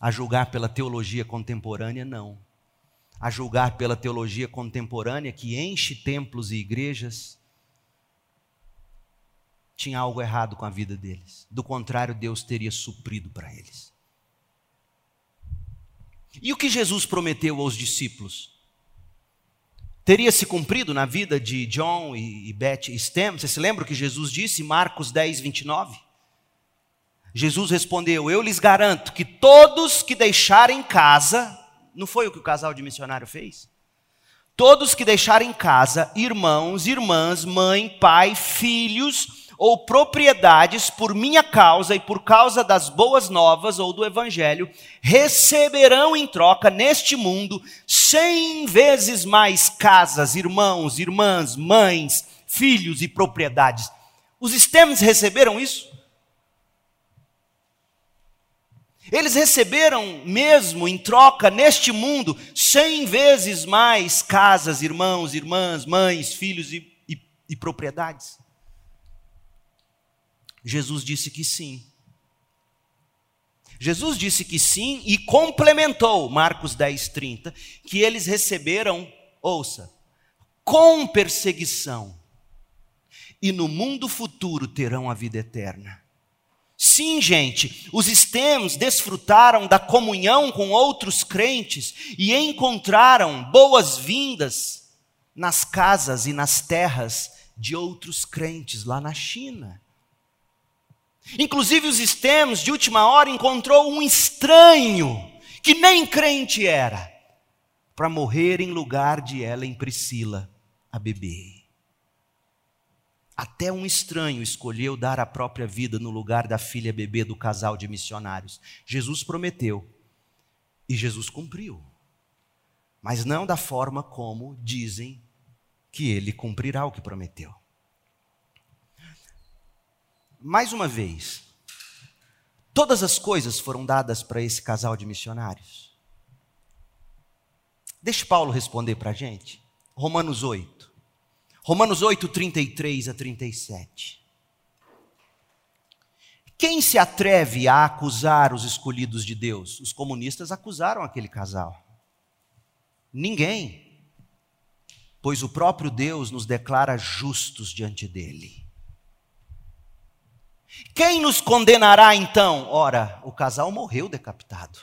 A julgar pela teologia contemporânea, não. A julgar pela teologia contemporânea que enche templos e igrejas, tinha algo errado com a vida deles. Do contrário, Deus teria suprido para eles. E o que Jesus prometeu aos discípulos? Teria se cumprido na vida de John e Beth Stem? Você se lembra o que Jesus disse em Marcos 10, 29? Jesus respondeu: Eu lhes garanto que todos que deixarem casa, não foi o que o casal de missionário fez? Todos que deixarem casa, irmãos, irmãs, mãe, pai, filhos, ou propriedades por minha causa e por causa das boas novas ou do evangelho, receberão em troca neste mundo cem vezes mais casas, irmãos, irmãs, mães, filhos e propriedades. Os stems receberam isso? Eles receberam mesmo em troca neste mundo cem vezes mais casas, irmãos, irmãs, mães, filhos e, e, e propriedades. Jesus disse que sim. Jesus disse que sim e complementou, Marcos 10, 30, que eles receberam, ouça, com perseguição, e no mundo futuro terão a vida eterna. Sim, gente, os stems desfrutaram da comunhão com outros crentes e encontraram boas-vindas nas casas e nas terras de outros crentes lá na China. Inclusive os stems de última hora encontrou um estranho que nem crente era para morrer em lugar de Ellen Priscila, a bebê. Até um estranho escolheu dar a própria vida no lugar da filha bebê do casal de missionários. Jesus prometeu e Jesus cumpriu, mas não da forma como dizem que ele cumprirá o que prometeu. Mais uma vez, todas as coisas foram dadas para esse casal de missionários. Deixe Paulo responder para a gente. Romanos 8. Romanos 8, 33 a 37. Quem se atreve a acusar os escolhidos de Deus? Os comunistas acusaram aquele casal. Ninguém. pois o próprio Deus nos declara justos diante dele. Quem nos condenará então? Ora, o casal morreu decapitado.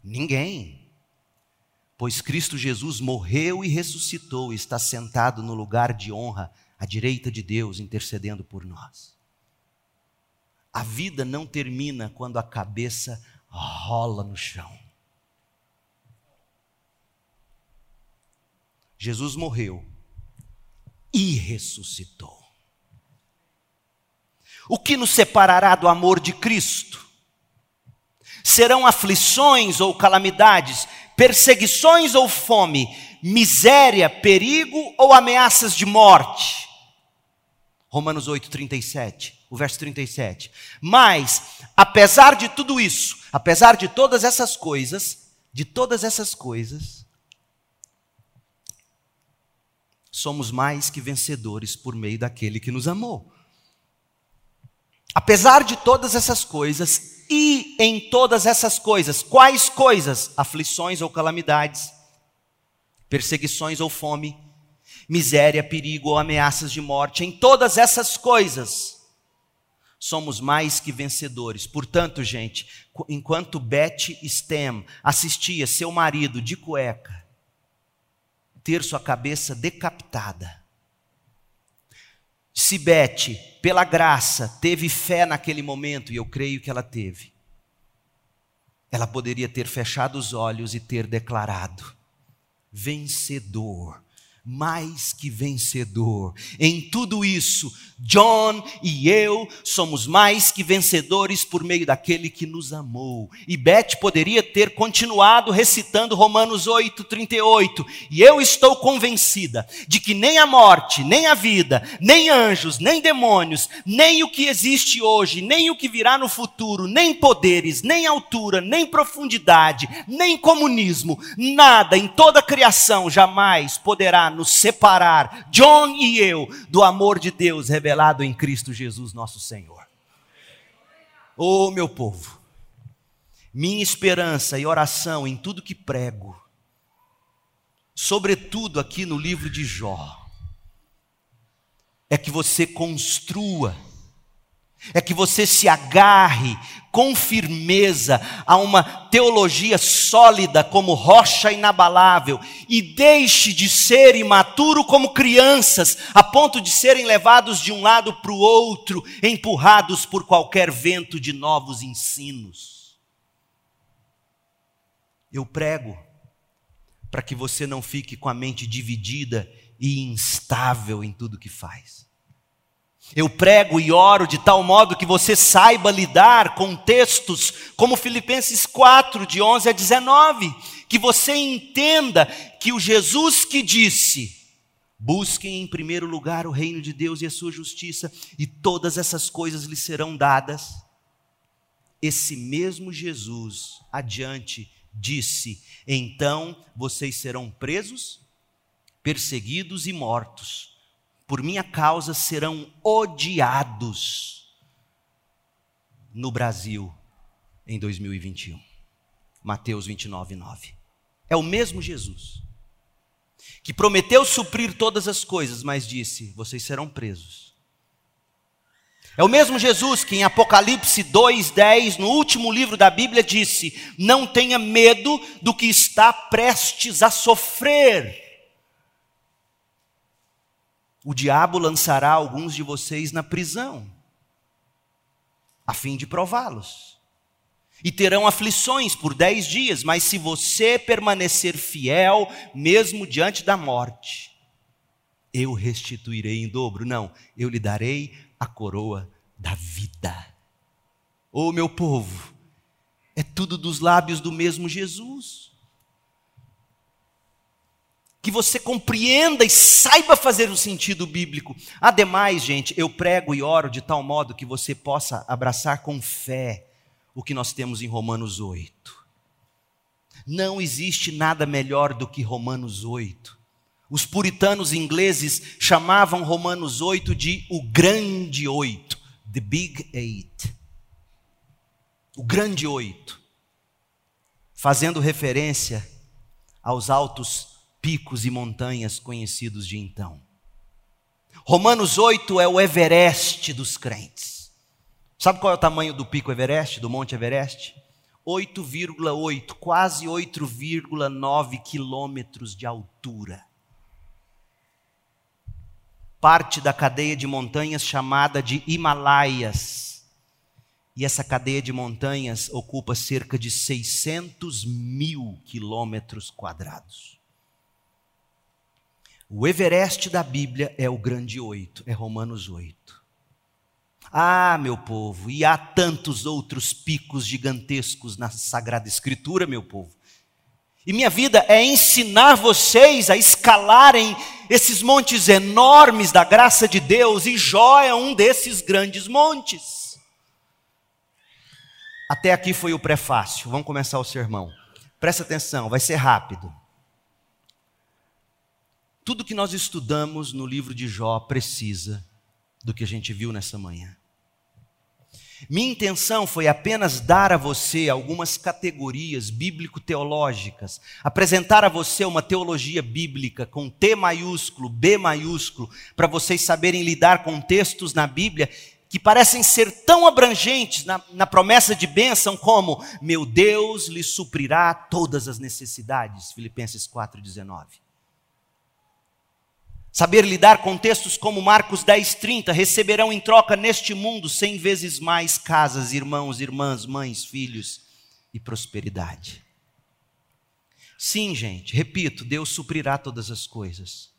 Ninguém. Pois Cristo Jesus morreu e ressuscitou e está sentado no lugar de honra à direita de Deus, intercedendo por nós. A vida não termina quando a cabeça rola no chão. Jesus morreu e ressuscitou. O que nos separará do amor de Cristo? Serão aflições ou calamidades, perseguições ou fome, miséria, perigo ou ameaças de morte? Romanos 8, 37, o verso 37. Mas, apesar de tudo isso, apesar de todas essas coisas, de todas essas coisas, somos mais que vencedores por meio daquele que nos amou. Apesar de todas essas coisas, e em todas essas coisas, quais coisas? Aflições ou calamidades, perseguições ou fome, miséria, perigo ou ameaças de morte, em todas essas coisas, somos mais que vencedores. Portanto, gente, enquanto Beth Stem assistia seu marido de cueca, ter sua cabeça decapitada. Se Bete, pela graça, teve fé naquele momento, e eu creio que ela teve, ela poderia ter fechado os olhos e ter declarado: vencedor mais que vencedor. Em tudo isso, John e eu somos mais que vencedores por meio daquele que nos amou. E Beth poderia ter continuado recitando Romanos 8, 38. E eu estou convencida de que nem a morte, nem a vida, nem anjos, nem demônios, nem o que existe hoje, nem o que virá no futuro, nem poderes, nem altura, nem profundidade, nem comunismo, nada em toda a criação jamais poderá nos separar, John e eu, do amor de Deus revelado em Cristo Jesus, nosso Senhor. Oh, meu povo, minha esperança e oração em tudo que prego, sobretudo aqui no livro de Jó, é que você construa é que você se agarre com firmeza a uma teologia sólida como rocha inabalável e deixe de ser imaturo como crianças, a ponto de serem levados de um lado para o outro, empurrados por qualquer vento de novos ensinos. Eu prego para que você não fique com a mente dividida e instável em tudo que faz. Eu prego e oro de tal modo que você saiba lidar com textos como Filipenses 4, de 11 a 19, que você entenda que o Jesus que disse: busquem em primeiro lugar o reino de Deus e a sua justiça, e todas essas coisas lhe serão dadas. Esse mesmo Jesus, adiante, disse: então vocês serão presos, perseguidos e mortos por minha causa serão odiados no Brasil em 2021. Mateus 29, 9. É o mesmo Jesus que prometeu suprir todas as coisas, mas disse: vocês serão presos. É o mesmo Jesus que em Apocalipse 2:10, no último livro da Bíblia, disse: Não tenha medo do que está prestes a sofrer o diabo lançará alguns de vocês na prisão, a fim de prová-los. E terão aflições por dez dias, mas se você permanecer fiel, mesmo diante da morte, eu restituirei em dobro. Não, eu lhe darei a coroa da vida. Ô oh, meu povo, é tudo dos lábios do mesmo Jesus que você compreenda e saiba fazer o sentido bíblico. Ademais, gente, eu prego e oro de tal modo que você possa abraçar com fé o que nós temos em Romanos 8. Não existe nada melhor do que Romanos 8. Os puritanos ingleses chamavam Romanos 8 de o grande oito, the big eight. O grande oito, fazendo referência aos altos picos e montanhas conhecidos de então. Romanos 8 é o Everest dos crentes. Sabe qual é o tamanho do pico Everest, do Monte Everest? 8,8, quase 8,9 quilômetros de altura. Parte da cadeia de montanhas chamada de Himalaias. E essa cadeia de montanhas ocupa cerca de 600 mil quilômetros quadrados. O Everest da Bíblia é o grande oito, é Romanos 8. Ah, meu povo, e há tantos outros picos gigantescos na Sagrada Escritura, meu povo. E minha vida é ensinar vocês a escalarem esses montes enormes da graça de Deus, e Jó é um desses grandes montes. Até aqui foi o prefácio, vamos começar o sermão. Presta atenção, vai ser rápido. Tudo que nós estudamos no livro de Jó precisa do que a gente viu nessa manhã. Minha intenção foi apenas dar a você algumas categorias bíblico-teológicas, apresentar a você uma teologia bíblica com T maiúsculo, B maiúsculo, para vocês saberem lidar com textos na Bíblia que parecem ser tão abrangentes na, na promessa de bênção como: meu Deus lhe suprirá todas as necessidades. Filipenses 4,19. Saber lidar com textos como Marcos 10:30, receberão em troca neste mundo cem vezes mais casas, irmãos, irmãs, mães, filhos e prosperidade. Sim, gente, repito, Deus suprirá todas as coisas.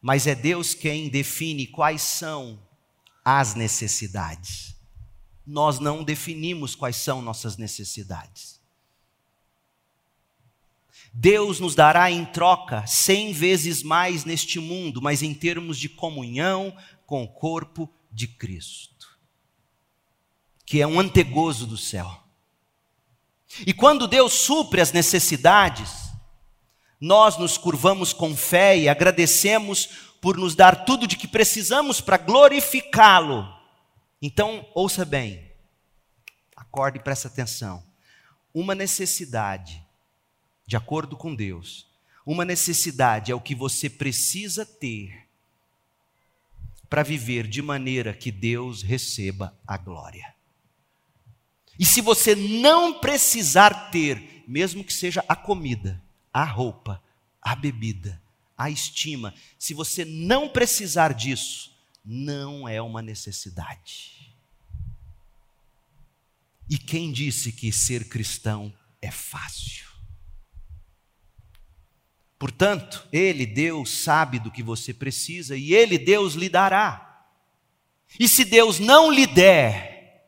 Mas é Deus quem define quais são as necessidades. Nós não definimos quais são nossas necessidades. Deus nos dará em troca cem vezes mais neste mundo, mas em termos de comunhão com o corpo de Cristo, que é um antegozo do céu. E quando Deus supre as necessidades, nós nos curvamos com fé e agradecemos por nos dar tudo de que precisamos para glorificá-lo. Então, ouça bem, acorde e preste atenção. Uma necessidade de acordo com Deus. Uma necessidade é o que você precisa ter para viver de maneira que Deus receba a glória. E se você não precisar ter, mesmo que seja a comida, a roupa, a bebida, a estima, se você não precisar disso, não é uma necessidade. E quem disse que ser cristão é fácil? Portanto, Ele, Deus, sabe do que você precisa e Ele, Deus, lhe dará. E se Deus não lhe der,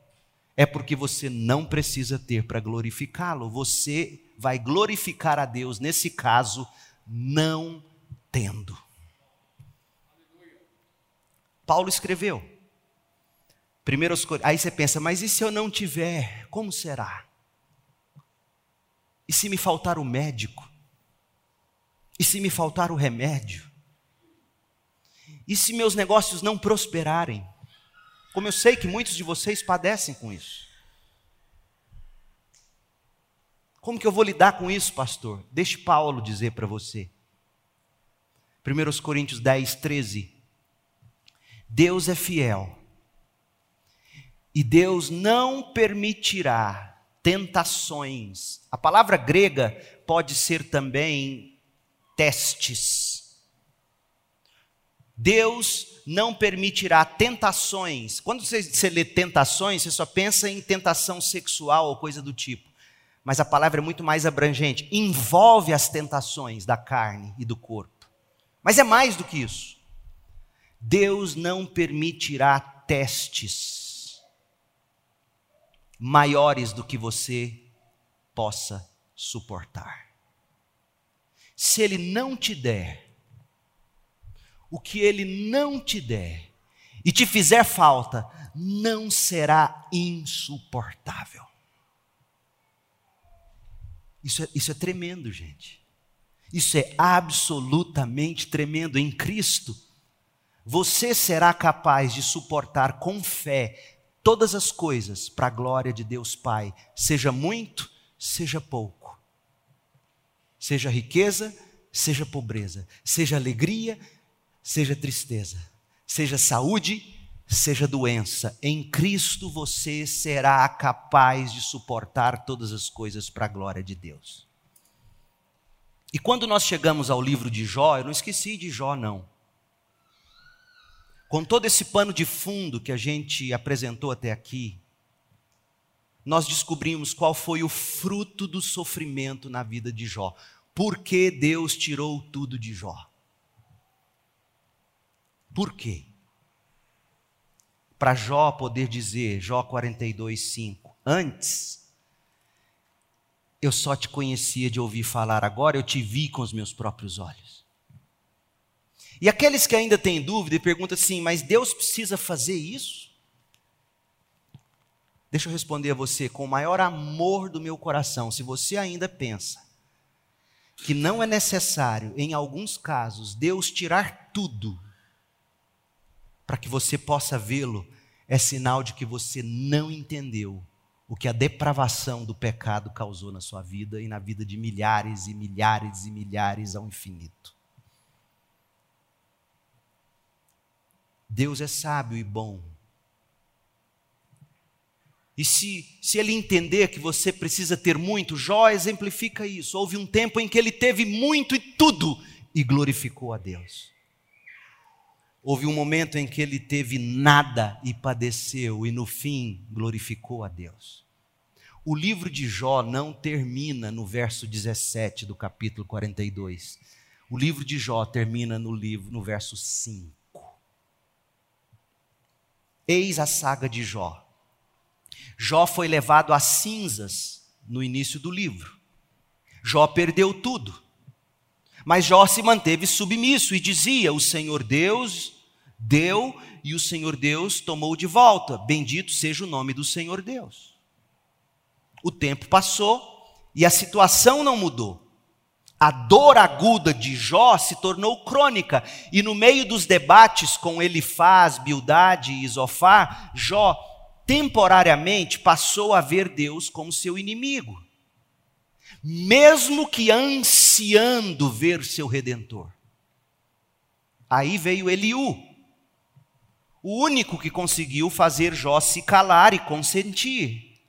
é porque você não precisa ter para glorificá-lo. Você vai glorificar a Deus, nesse caso, não tendo. Paulo escreveu. Primeiros, aí você pensa, mas e se eu não tiver? Como será? E se me faltar o médico? E se me faltar o remédio? E se meus negócios não prosperarem? Como eu sei que muitos de vocês padecem com isso. Como que eu vou lidar com isso, pastor? Deixe Paulo dizer para você. 1 Coríntios 10, 13. Deus é fiel. E Deus não permitirá tentações. A palavra grega pode ser também testes. Deus não permitirá tentações. Quando você, você lê tentações, você só pensa em tentação sexual ou coisa do tipo. Mas a palavra é muito mais abrangente. Envolve as tentações da carne e do corpo. Mas é mais do que isso. Deus não permitirá testes maiores do que você possa suportar se ele não te der, o que ele não te der, e te fizer falta, não será insuportável. Isso é, isso é tremendo, gente. Isso é absolutamente tremendo. Em Cristo, você será capaz de suportar com fé todas as coisas para a glória de Deus Pai, seja muito, seja pouco seja riqueza, seja pobreza, seja alegria, seja tristeza, seja saúde, seja doença, em Cristo você será capaz de suportar todas as coisas para a glória de Deus. E quando nós chegamos ao livro de Jó, eu não esqueci de Jó, não. Com todo esse pano de fundo que a gente apresentou até aqui, nós descobrimos qual foi o fruto do sofrimento na vida de Jó. Por que Deus tirou tudo de Jó? Por quê? Para Jó poder dizer, Jó 42, 5, antes eu só te conhecia de ouvir falar, agora eu te vi com os meus próprios olhos. E aqueles que ainda têm dúvida e perguntam assim, mas Deus precisa fazer isso? Deixa eu responder a você com o maior amor do meu coração. Se você ainda pensa que não é necessário, em alguns casos, Deus tirar tudo para que você possa vê-lo, é sinal de que você não entendeu o que a depravação do pecado causou na sua vida e na vida de milhares e milhares e milhares ao infinito. Deus é sábio e bom. E se, se ele entender que você precisa ter muito, Jó exemplifica isso. Houve um tempo em que ele teve muito e tudo e glorificou a Deus. Houve um momento em que ele teve nada e padeceu, e no fim glorificou a Deus. O livro de Jó não termina no verso 17 do capítulo 42. O livro de Jó termina no livro no verso 5. Eis a saga de Jó. Jó foi levado às cinzas no início do livro. Jó perdeu tudo. Mas Jó se manteve submisso e dizia: O Senhor Deus deu e o Senhor Deus tomou de volta. Bendito seja o nome do Senhor Deus. O tempo passou e a situação não mudou. A dor aguda de Jó se tornou crônica, e no meio dos debates com Elifaz, Bildade e Isofá, Jó temporariamente passou a ver Deus como seu inimigo, mesmo que ansiando ver seu redentor. Aí veio Eliú, o único que conseguiu fazer Jó se calar e consentir.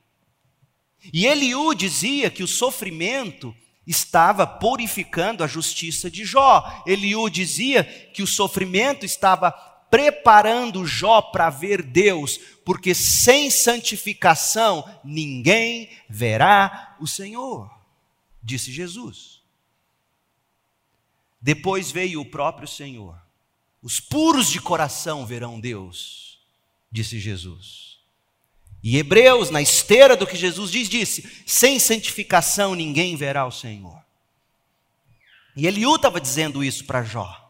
E Eliú dizia que o sofrimento estava purificando a justiça de Jó. Eliú dizia que o sofrimento estava preparando Jó para ver Deus, porque sem santificação ninguém verá o Senhor, disse Jesus. Depois veio o próprio Senhor. Os puros de coração verão Deus, disse Jesus. E Hebreus, na esteira do que Jesus diz, disse: sem santificação ninguém verá o Senhor. E Eliú estava dizendo isso para Jó.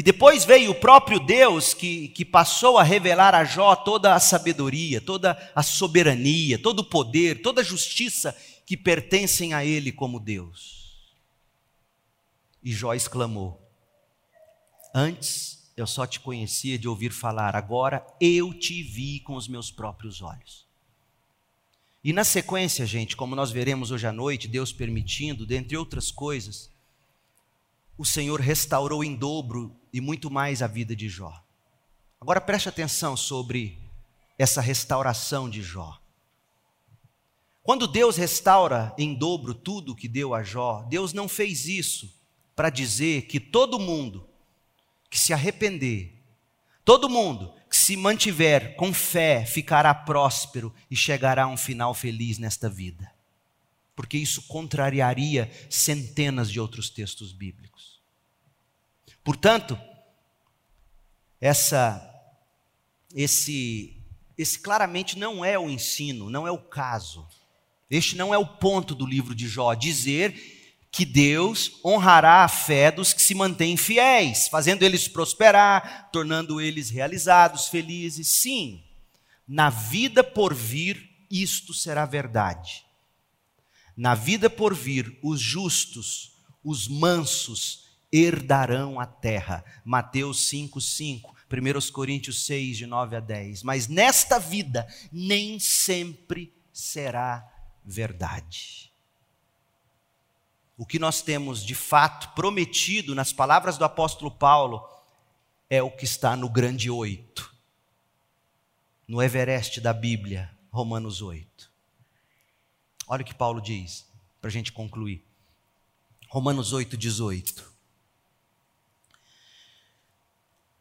E depois veio o próprio Deus que, que passou a revelar a Jó toda a sabedoria, toda a soberania, todo o poder, toda a justiça que pertencem a Ele como Deus. E Jó exclamou: Antes eu só te conhecia de ouvir falar, agora eu te vi com os meus próprios olhos. E na sequência, gente, como nós veremos hoje à noite, Deus permitindo, dentre outras coisas, o Senhor restaurou em dobro e muito mais a vida de Jó. Agora preste atenção sobre essa restauração de Jó. Quando Deus restaura em dobro tudo que deu a Jó, Deus não fez isso para dizer que todo mundo que se arrepender, todo mundo que se mantiver com fé ficará próspero e chegará a um final feliz nesta vida. Porque isso contrariaria centenas de outros textos bíblicos. Portanto, essa esse esse claramente não é o ensino, não é o caso. Este não é o ponto do livro de Jó dizer que Deus honrará a fé dos que se mantêm fiéis, fazendo eles prosperar, tornando eles realizados, felizes. Sim, na vida por vir, isto será verdade. Na vida por vir, os justos, os mansos, herdarão a terra. Mateus 5, 5. 1 Coríntios 6, de 9 a 10. Mas nesta vida, nem sempre será verdade. o que nós temos de fato prometido nas palavras do apóstolo Paulo é o que está no grande oito, no Everest da Bíblia, Romanos 8. Olha o que Paulo diz, para a gente concluir. Romanos 8, 18.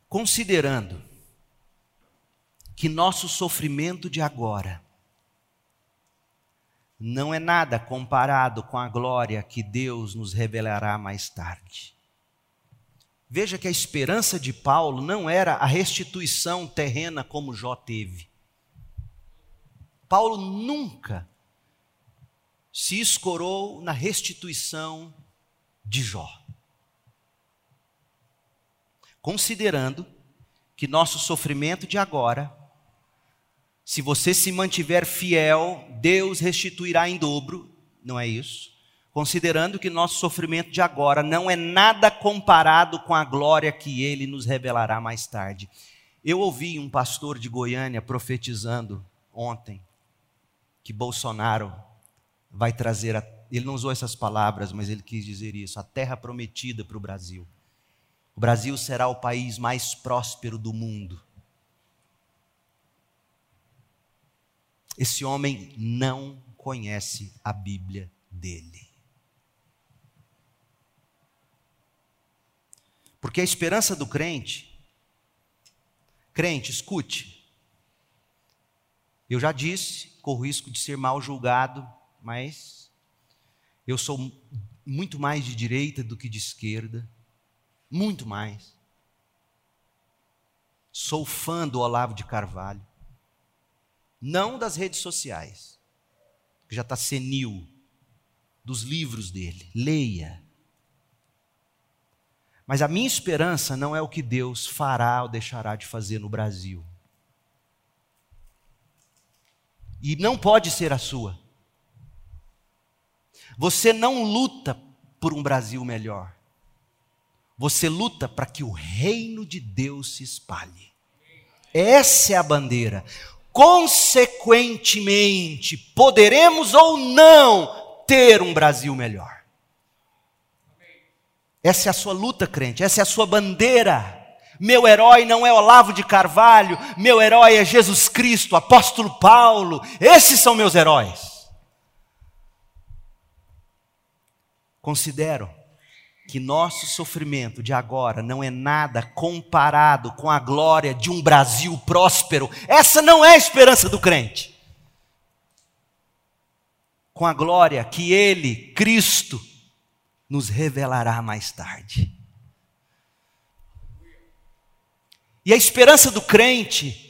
Considerando que nosso sofrimento de agora não é nada comparado com a glória que Deus nos revelará mais tarde. Veja que a esperança de Paulo não era a restituição terrena como Jó teve. Paulo nunca se escorou na restituição de Jó. Considerando que nosso sofrimento de agora, se você se mantiver fiel, Deus restituirá em dobro, não é isso? considerando que nosso sofrimento de agora não é nada comparado com a glória que ele nos revelará mais tarde. Eu ouvi um pastor de Goiânia profetizando ontem que Bolsonaro vai trazer, a, ele não usou essas palavras, mas ele quis dizer isso, a terra prometida para o Brasil. O Brasil será o país mais próspero do mundo. Esse homem não conhece a Bíblia dele. Porque a esperança do crente, crente, escute. Eu já disse, corro risco de ser mal julgado, mas eu sou muito mais de direita do que de esquerda, muito mais. Sou fã do Olavo de Carvalho, não das redes sociais, que já está senil, dos livros dele. Leia. Mas a minha esperança não é o que Deus fará ou deixará de fazer no Brasil. E não pode ser a sua. Você não luta por um Brasil melhor. Você luta para que o reino de Deus se espalhe. Essa é a bandeira. Consequentemente, poderemos ou não ter um Brasil melhor. Essa é a sua luta, crente, essa é a sua bandeira. Meu herói não é Olavo de Carvalho, meu herói é Jesus Cristo, apóstolo Paulo, esses são meus heróis. Considero que nosso sofrimento de agora não é nada comparado com a glória de um Brasil próspero. Essa não é a esperança do crente. Com a glória que Ele, Cristo, nos revelará mais tarde. E a esperança do crente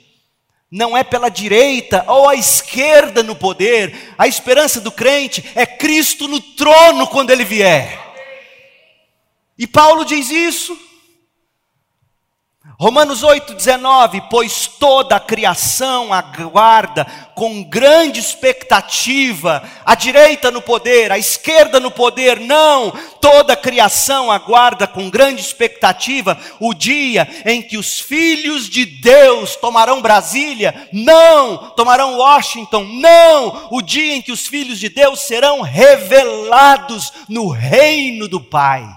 não é pela direita ou a esquerda no poder, a esperança do crente é Cristo no trono quando ele vier. E Paulo diz isso. Romanos 8,19: Pois toda a criação aguarda com grande expectativa, a direita no poder, a esquerda no poder, não, toda a criação aguarda com grande expectativa o dia em que os filhos de Deus tomarão Brasília, não, tomarão Washington, não, o dia em que os filhos de Deus serão revelados no reino do Pai.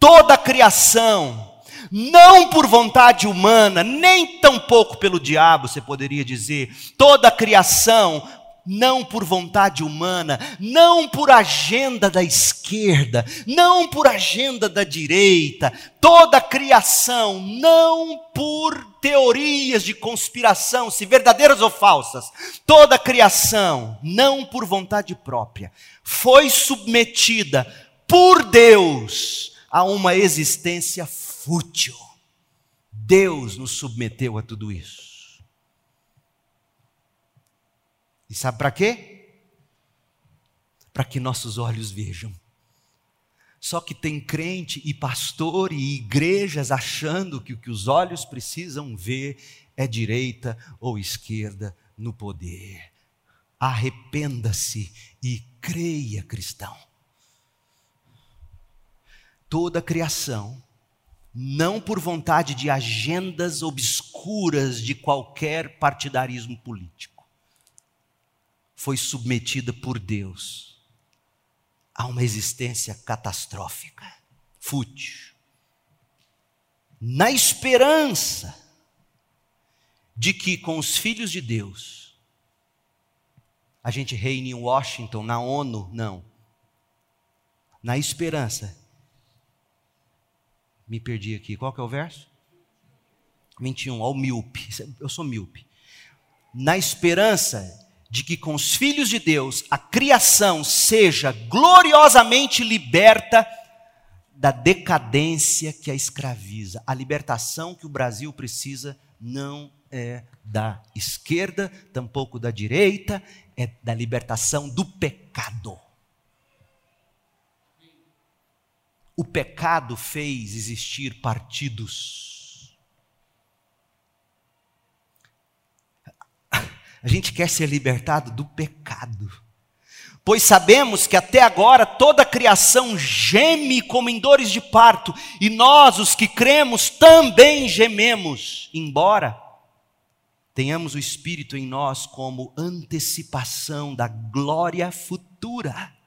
Toda a criação, não por vontade humana, nem tampouco pelo diabo, você poderia dizer, toda a criação, não por vontade humana, não por agenda da esquerda, não por agenda da direita, toda a criação, não por teorias de conspiração, se verdadeiras ou falsas, toda a criação, não por vontade própria, foi submetida por Deus a uma existência fútil. Deus nos submeteu a tudo isso. E sabe para quê? Para que nossos olhos vejam. Só que tem crente e pastor e igrejas achando que o que os olhos precisam ver é direita ou esquerda no poder. Arrependa-se e creia, cristão. Toda a criação não por vontade de agendas obscuras de qualquer partidarismo político. Foi submetida por Deus a uma existência catastrófica, fútil. Na esperança de que com os filhos de Deus a gente reine em Washington, na ONU, não. Na esperança. Me perdi aqui. Qual que é o verso? 21, ao míope. Eu sou míope. Na esperança de que com os filhos de Deus a criação seja gloriosamente liberta da decadência que a escraviza. A libertação que o Brasil precisa não é da esquerda, tampouco da direita, é da libertação do pecado. O pecado fez existir partidos. A gente quer ser libertado do pecado. Pois sabemos que até agora toda a criação geme como em dores de parto, e nós, os que cremos, também gememos, embora tenhamos o Espírito em nós como antecipação da glória futura.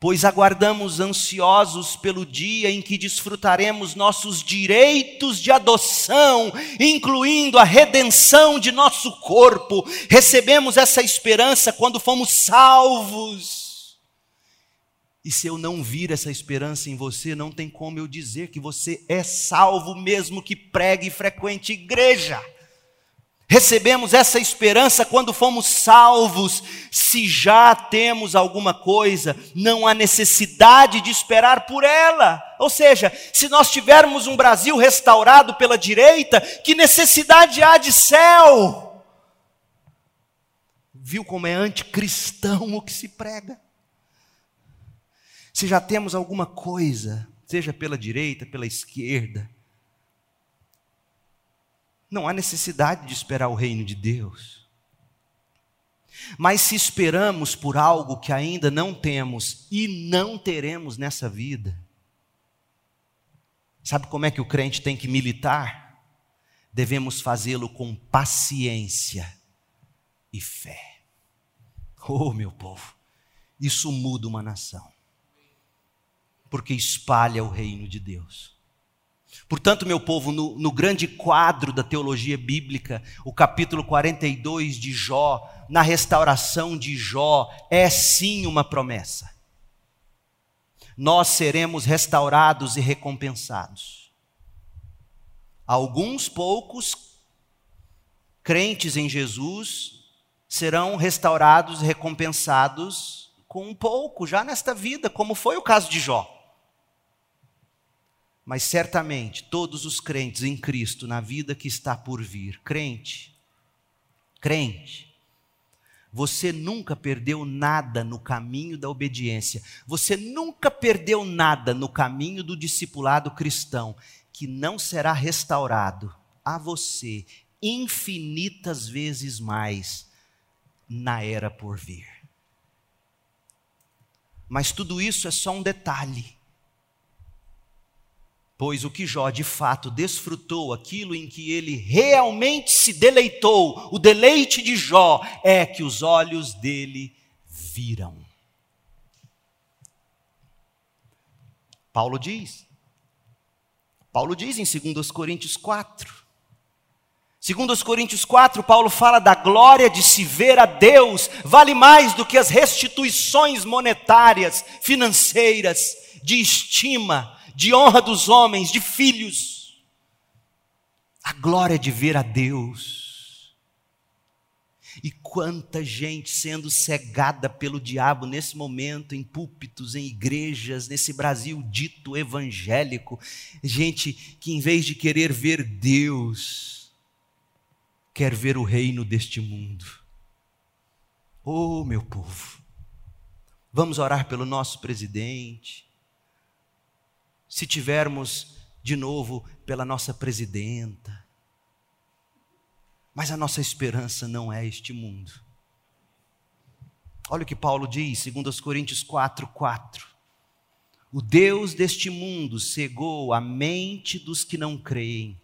Pois aguardamos ansiosos pelo dia em que desfrutaremos nossos direitos de adoção, incluindo a redenção de nosso corpo. Recebemos essa esperança quando fomos salvos. E se eu não vir essa esperança em você, não tem como eu dizer que você é salvo, mesmo que pregue e frequente igreja. Recebemos essa esperança quando fomos salvos. Se já temos alguma coisa, não há necessidade de esperar por ela. Ou seja, se nós tivermos um Brasil restaurado pela direita, que necessidade há de céu? Viu como é anticristão o que se prega? Se já temos alguma coisa, seja pela direita, pela esquerda, não há necessidade de esperar o reino de Deus. Mas se esperamos por algo que ainda não temos e não teremos nessa vida, sabe como é que o crente tem que militar? Devemos fazê-lo com paciência e fé. Oh, meu povo, isso muda uma nação, porque espalha o reino de Deus. Portanto, meu povo, no, no, grande quadro da teologia bíblica, o capítulo 42 de Jó, na restauração de Jó, é sim uma promessa. Nós seremos restaurados e recompensados. Alguns poucos crentes em Jesus serão restaurados e recompensados com um pouco já nesta vida, como foi o caso de Jó. Mas certamente todos os crentes em Cristo, na vida que está por vir, crente, crente, você nunca perdeu nada no caminho da obediência, você nunca perdeu nada no caminho do discipulado cristão, que não será restaurado a você infinitas vezes mais na era por vir. Mas tudo isso é só um detalhe Pois o que Jó de fato desfrutou, aquilo em que ele realmente se deleitou, o deleite de Jó é que os olhos dele viram. Paulo diz, Paulo diz em 2 Coríntios 4, Segundo os Coríntios 4, Paulo fala da glória de se ver a Deus, vale mais do que as restituições monetárias, financeiras, de estima, de honra dos homens, de filhos. A glória de ver a Deus. E quanta gente sendo cegada pelo diabo nesse momento, em púlpitos, em igrejas, nesse Brasil dito evangélico. Gente que, em vez de querer ver Deus, quer ver o reino deste mundo. Oh, meu povo, vamos orar pelo nosso presidente, se tivermos de novo pela nossa presidenta. Mas a nossa esperança não é este mundo. Olha o que Paulo diz, 2 Coríntios 4, 4. O Deus deste mundo cegou a mente dos que não creem,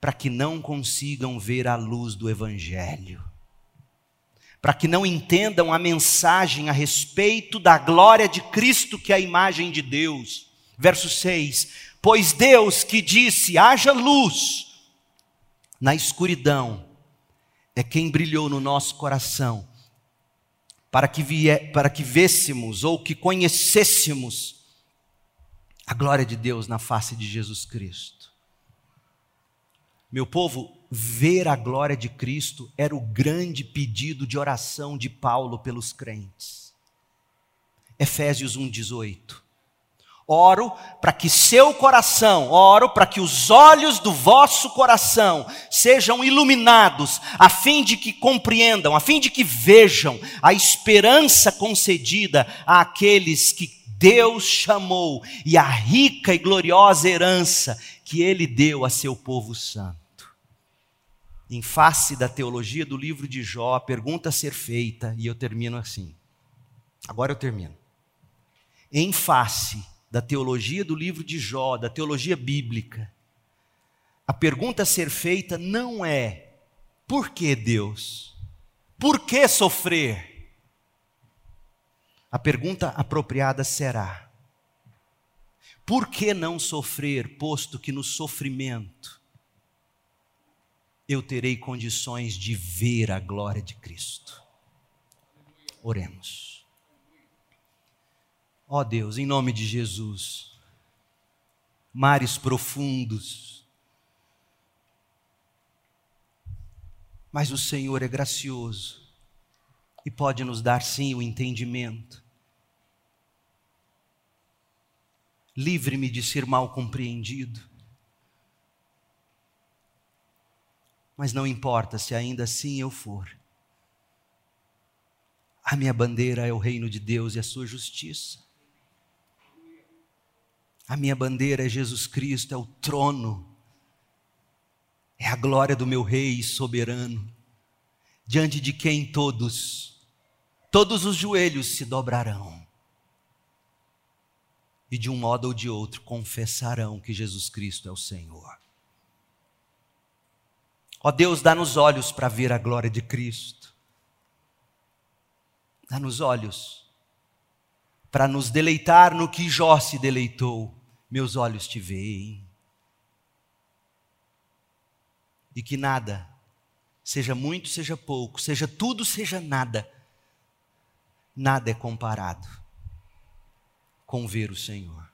para que não consigam ver a luz do Evangelho para que não entendam a mensagem a respeito da glória de Cristo, que é a imagem de Deus. Verso 6: Pois Deus que disse: haja luz, na escuridão, é quem brilhou no nosso coração, para que, vie, para que vêssemos ou que conhecêssemos a glória de Deus na face de Jesus Cristo. Meu povo, ver a glória de Cristo era o grande pedido de oração de Paulo pelos crentes. Efésios 1,18. Oro para que seu coração, oro para que os olhos do vosso coração sejam iluminados, a fim de que compreendam, a fim de que vejam a esperança concedida àqueles que Deus chamou e a rica e gloriosa herança que ele deu a seu povo santo em face da teologia do livro de Jó, a pergunta a ser feita, e eu termino assim. Agora eu termino. Em face da teologia do livro de Jó, da teologia bíblica, a pergunta a ser feita não é: por que Deus? Por que sofrer? A pergunta apropriada será: por que não sofrer, posto que no sofrimento eu terei condições de ver a glória de Cristo. Oremos. Ó oh Deus, em nome de Jesus, mares profundos, mas o Senhor é gracioso e pode nos dar sim o entendimento. Livre-me de ser mal compreendido. mas não importa se ainda assim eu for. A minha bandeira é o reino de Deus e a sua justiça. A minha bandeira é Jesus Cristo, é o trono, é a glória do meu Rei soberano, diante de quem todos, todos os joelhos se dobrarão e de um modo ou de outro confessarão que Jesus Cristo é o Senhor. Ó Deus, dá-nos olhos para ver a glória de Cristo. Dá-nos olhos para nos deleitar no que Jó se deleitou. Meus olhos te veem. E que nada, seja muito, seja pouco, seja tudo, seja nada, nada é comparado com ver o Senhor.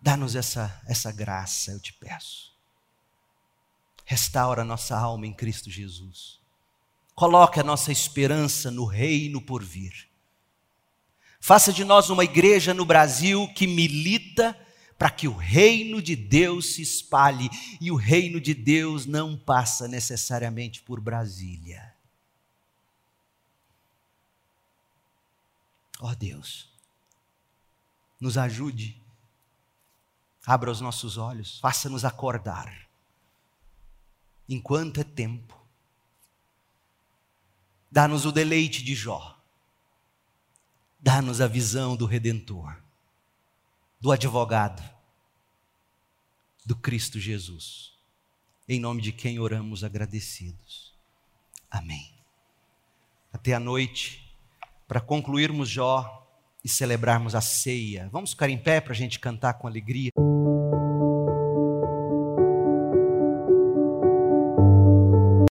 Dá-nos essa, essa graça, eu te peço. Restaura nossa alma em Cristo Jesus. Coloque a nossa esperança no reino por vir. Faça de nós uma igreja no Brasil que milita para que o reino de Deus se espalhe e o reino de Deus não passa necessariamente por Brasília. Ó oh Deus, nos ajude, abra os nossos olhos, faça-nos acordar enquanto é tempo. Dá-nos o deleite de Jó. Dá-nos a visão do Redentor, do advogado, do Cristo Jesus. Em nome de quem oramos agradecidos. Amém. Até a noite, para concluirmos Jó e celebrarmos a ceia. Vamos ficar em pé para a gente cantar com alegria.